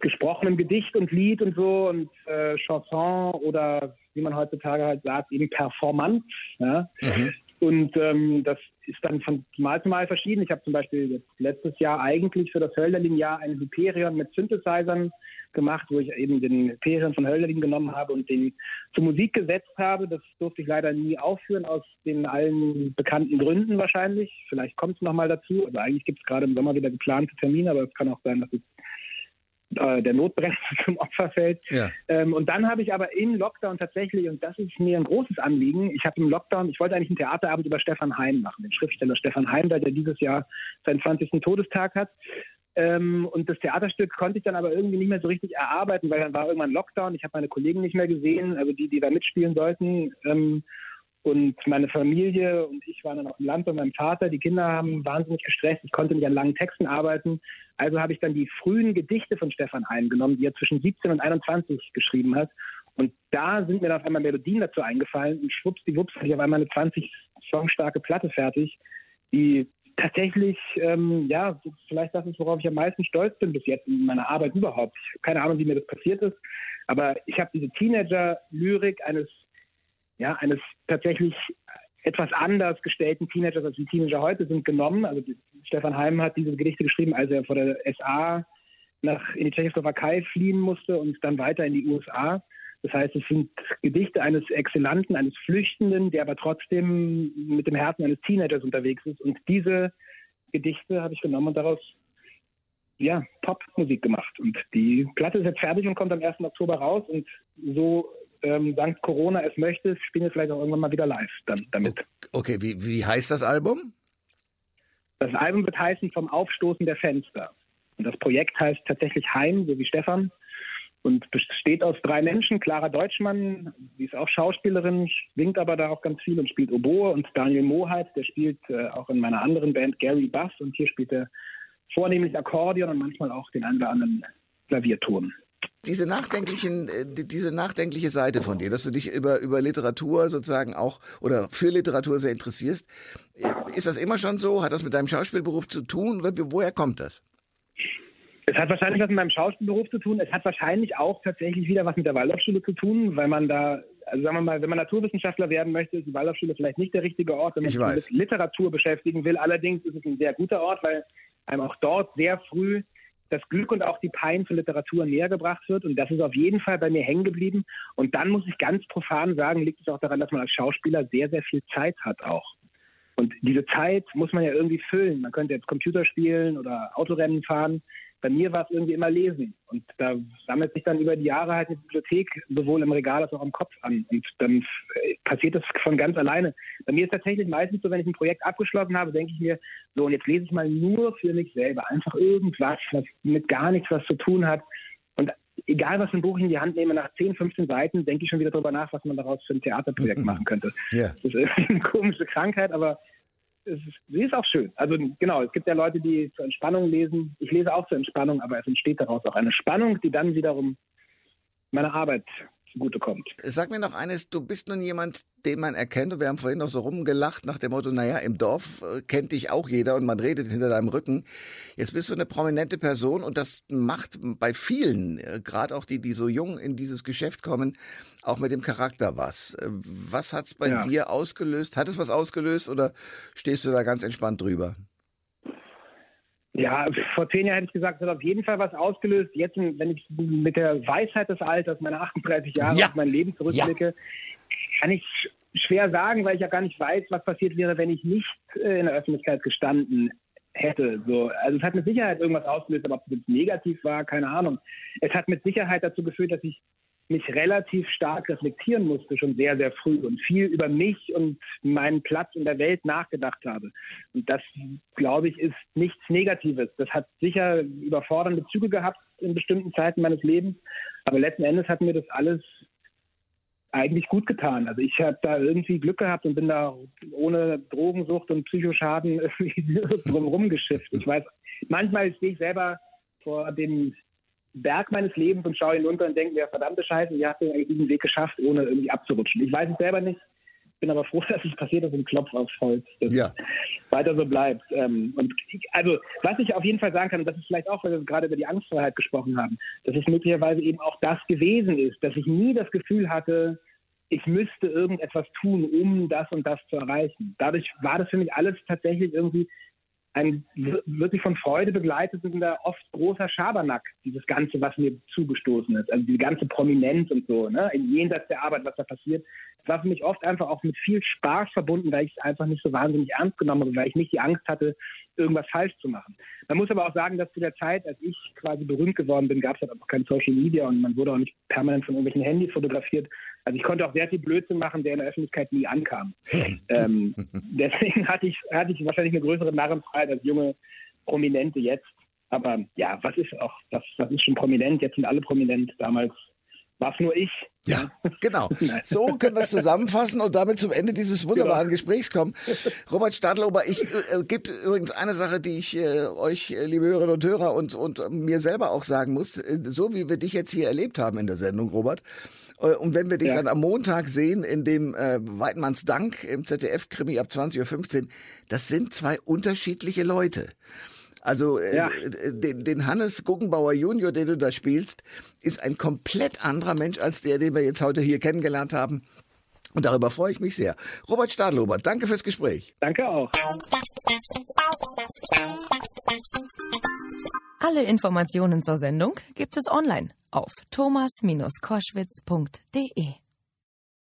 gesprochenem Gedicht und Lied und so und äh, Chanson oder wie man heutzutage halt sagt, eben Performance. Ja? Mhm. Und ähm, das ist dann von Mal zu Mal verschieden. Ich habe zum Beispiel letztes Jahr eigentlich für das Hölderlin-Jahr ein Hyperion mit Synthesizern gemacht, wo ich eben den Hyperion von Hölderlin genommen habe und den zur Musik gesetzt habe. Das durfte ich leider nie aufführen, aus den allen bekannten Gründen wahrscheinlich. Vielleicht kommt es nochmal dazu. Also eigentlich gibt es gerade im Sommer wieder geplante Termine, aber es kann auch sein, dass es äh, der Notbremse zum Opfer fällt. Ja. Ähm, und dann habe ich aber im Lockdown tatsächlich, und das ist mir ein großes Anliegen, ich habe im Lockdown, ich wollte eigentlich einen Theaterabend über Stefan Heim machen, den Schriftsteller Stefan Heim, der dieses Jahr seinen 20. Todestag hat. Ähm, und das Theaterstück konnte ich dann aber irgendwie nicht mehr so richtig erarbeiten, weil dann war irgendwann Lockdown. Ich habe meine Kollegen nicht mehr gesehen, also die, die da mitspielen sollten. Ähm, und meine Familie und ich waren dann auch im Land bei meinem Vater. Die Kinder haben wahnsinnig gestresst. Ich konnte nicht an langen Texten arbeiten. Also habe ich dann die frühen Gedichte von Stefan Heim genommen, die er zwischen 17 und 21 geschrieben hat. Und da sind mir dann auf einmal Melodien dazu eingefallen. Und schwuppsdiwupps hatte ich auf einmal eine 20 Song starke Platte fertig, die tatsächlich, ähm, ja, vielleicht das ist, worauf ich am meisten stolz bin bis jetzt in meiner Arbeit überhaupt. Ich keine Ahnung, wie mir das passiert ist. Aber ich habe diese Teenager-Lyrik eines ja, eines tatsächlich etwas anders gestellten Teenagers, als die Teenager heute sind, genommen. Also Stefan Heim hat diese Gedichte geschrieben, als er vor der SA nach in die Tschechoslowakei fliehen musste und dann weiter in die USA. Das heißt, es sind Gedichte eines Exzellenten, eines Flüchtenden, der aber trotzdem mit dem Herzen eines Teenagers unterwegs ist. Und diese Gedichte habe ich genommen und daraus ja, Popmusik gemacht. Und die Platte ist jetzt fertig und kommt am 1. Oktober raus. Und so ähm, dank Corona es möchte, spielen wir vielleicht auch irgendwann mal wieder live dann, damit. Okay, wie, wie heißt das Album? Das Album wird heißen Vom Aufstoßen der Fenster. Und das Projekt heißt tatsächlich Heim, so wie Stefan. Und besteht aus drei Menschen. Clara Deutschmann, die ist auch Schauspielerin, winkt aber da auch ganz viel und spielt Oboe. Und Daniel Moheit, der spielt äh, auch in meiner anderen Band Gary Bass. Und hier spielt er vornehmlich Akkordeon und manchmal auch den einen oder anderen Klavierton diese nachdenklichen, äh, diese nachdenkliche Seite von dir, dass du dich über, über Literatur sozusagen auch oder für Literatur sehr interessierst. Äh, ist das immer schon so? Hat das mit deinem Schauspielberuf zu tun oder woher kommt das? Es hat wahrscheinlich was mit meinem Schauspielberuf zu tun. Es hat wahrscheinlich auch tatsächlich wieder was mit der Waldorfschule zu tun, weil man da Also sagen wir mal, wenn man Naturwissenschaftler werden möchte, ist die Waldorfschule vielleicht nicht der richtige Ort, wenn man sich mit Literatur beschäftigen will. Allerdings ist es ein sehr guter Ort, weil einem auch dort sehr früh das Glück und auch die Pein für Literatur näher gebracht wird. Und das ist auf jeden Fall bei mir hängen geblieben. Und dann muss ich ganz profan sagen, liegt es auch daran, dass man als Schauspieler sehr, sehr viel Zeit hat auch. Und diese Zeit muss man ja irgendwie füllen. Man könnte jetzt Computer spielen oder Autorennen fahren. Bei mir war es irgendwie immer lesen. Und da sammelt sich dann über die Jahre halt eine Bibliothek sowohl im Regal als auch im Kopf an. Und dann passiert das von ganz alleine. Bei mir ist tatsächlich meistens so, wenn ich ein Projekt abgeschlossen habe, denke ich mir, so, und jetzt lese ich mal nur für mich selber. Einfach irgendwas, was mit gar nichts was zu tun hat. Und egal was für ein Buch ich in die Hand nehme, nach 10, 15 Seiten denke ich schon wieder darüber nach, was man daraus für ein Theaterprojekt machen könnte. Yeah. Das ist eine komische Krankheit, aber ist, sie ist auch schön. Also genau, es gibt ja Leute, die zur Entspannung lesen. Ich lese auch zur Entspannung, aber es entsteht daraus auch eine Spannung, die dann wiederum meiner Arbeit zugutekommt. Sag mir noch eines, du bist nun jemand, den man erkennt, und wir haben vorhin noch so rumgelacht nach dem Motto, naja, im Dorf äh, kennt dich auch jeder und man redet hinter deinem Rücken. Jetzt bist du eine prominente Person und das macht bei vielen, äh, gerade auch die, die so jung in dieses Geschäft kommen, auch mit dem Charakter was. Äh, was hat's bei ja. dir ausgelöst? Hat es was ausgelöst oder stehst du da ganz entspannt drüber? Ja, vor zehn Jahren hätte ich gesagt, es hat auf jeden Fall was ausgelöst. Jetzt, wenn ich mit der Weisheit des Alters, meine 38 Jahre, ja. auf mein Leben zurückblicke, ja. kann ich schwer sagen, weil ich ja gar nicht weiß, was passiert wäre, wenn ich nicht äh, in der Öffentlichkeit gestanden hätte. So, also es hat mit Sicherheit irgendwas ausgelöst, aber ob es negativ war, keine Ahnung. Es hat mit Sicherheit dazu geführt, dass ich mich relativ stark reflektieren musste, schon sehr, sehr früh und viel über mich und meinen Platz in der Welt nachgedacht habe. Und das, glaube ich, ist nichts Negatives. Das hat sicher überfordernde Züge gehabt in bestimmten Zeiten meines Lebens, aber letzten Endes hat mir das alles eigentlich gut getan. Also ich habe da irgendwie Glück gehabt und bin da ohne Drogensucht und Psychoschaden drumherum geschifft. Ich weiß, manchmal stehe ich selber vor dem Berg meines Lebens und schaue hinunter und denke mir, verdammte Scheiße, wie hast du eigentlich diesen Weg geschafft, ohne irgendwie abzurutschen? Ich weiß es selber nicht, bin aber froh, dass es passiert ist und Klopf aufs Holz, dass ja. weiter so bleibt. Ähm, und also, was ich auf jeden Fall sagen kann, und das ist vielleicht auch, weil wir gerade über die Angstfreiheit gesprochen haben, dass es möglicherweise eben auch das gewesen ist, dass ich nie das Gefühl hatte, ich müsste irgendetwas tun, um das und das zu erreichen. Dadurch war das für mich alles tatsächlich irgendwie ein wirklich von Freude begleitender, oft großer Schabernack, dieses Ganze, was mir zugestoßen ist. Also die ganze Prominenz und so, ne? jenseits der Arbeit, was da passiert. Es war für mich oft einfach auch mit viel Spaß verbunden, weil ich es einfach nicht so wahnsinnig ernst genommen habe, weil ich nicht die Angst hatte, irgendwas falsch zu machen. Man muss aber auch sagen, dass zu der Zeit, als ich quasi berühmt geworden bin, gab es halt auch kein Social Media und man wurde auch nicht permanent von irgendwelchen Handys fotografiert. Also ich konnte auch sehr viel Blödsinn machen, der in der Öffentlichkeit nie ankam. ähm, deswegen hatte ich, hatte ich wahrscheinlich eine größere Narrenfreiheit als junge Prominente jetzt. Aber ja, was ist auch, was, was ist schon prominent? Jetzt sind alle prominent. Damals war es nur ich. Ja, genau. So können wir es zusammenfassen und damit zum Ende dieses wunderbaren genau. Gesprächs kommen. Robert Stadlober, ich äh, gibt übrigens eine Sache, die ich äh, euch, äh, liebe Hörerinnen und Hörer, und, und mir selber auch sagen muss. Äh, so wie wir dich jetzt hier erlebt haben in der Sendung, Robert, äh, und wenn wir dich ja. dann am Montag sehen in dem äh, Weidmanns Dank im ZDF-Krimi ab 20.15 Uhr, das sind zwei unterschiedliche Leute. Also äh, ja. äh, den, den Hannes Guggenbauer Junior, den du da spielst, ist ein komplett anderer Mensch als der, den wir jetzt heute hier kennengelernt haben. Und darüber freue ich mich sehr. Robert Stadlober, danke fürs Gespräch. Danke auch. Alle Informationen zur Sendung gibt es online auf thomas-koschwitz.de.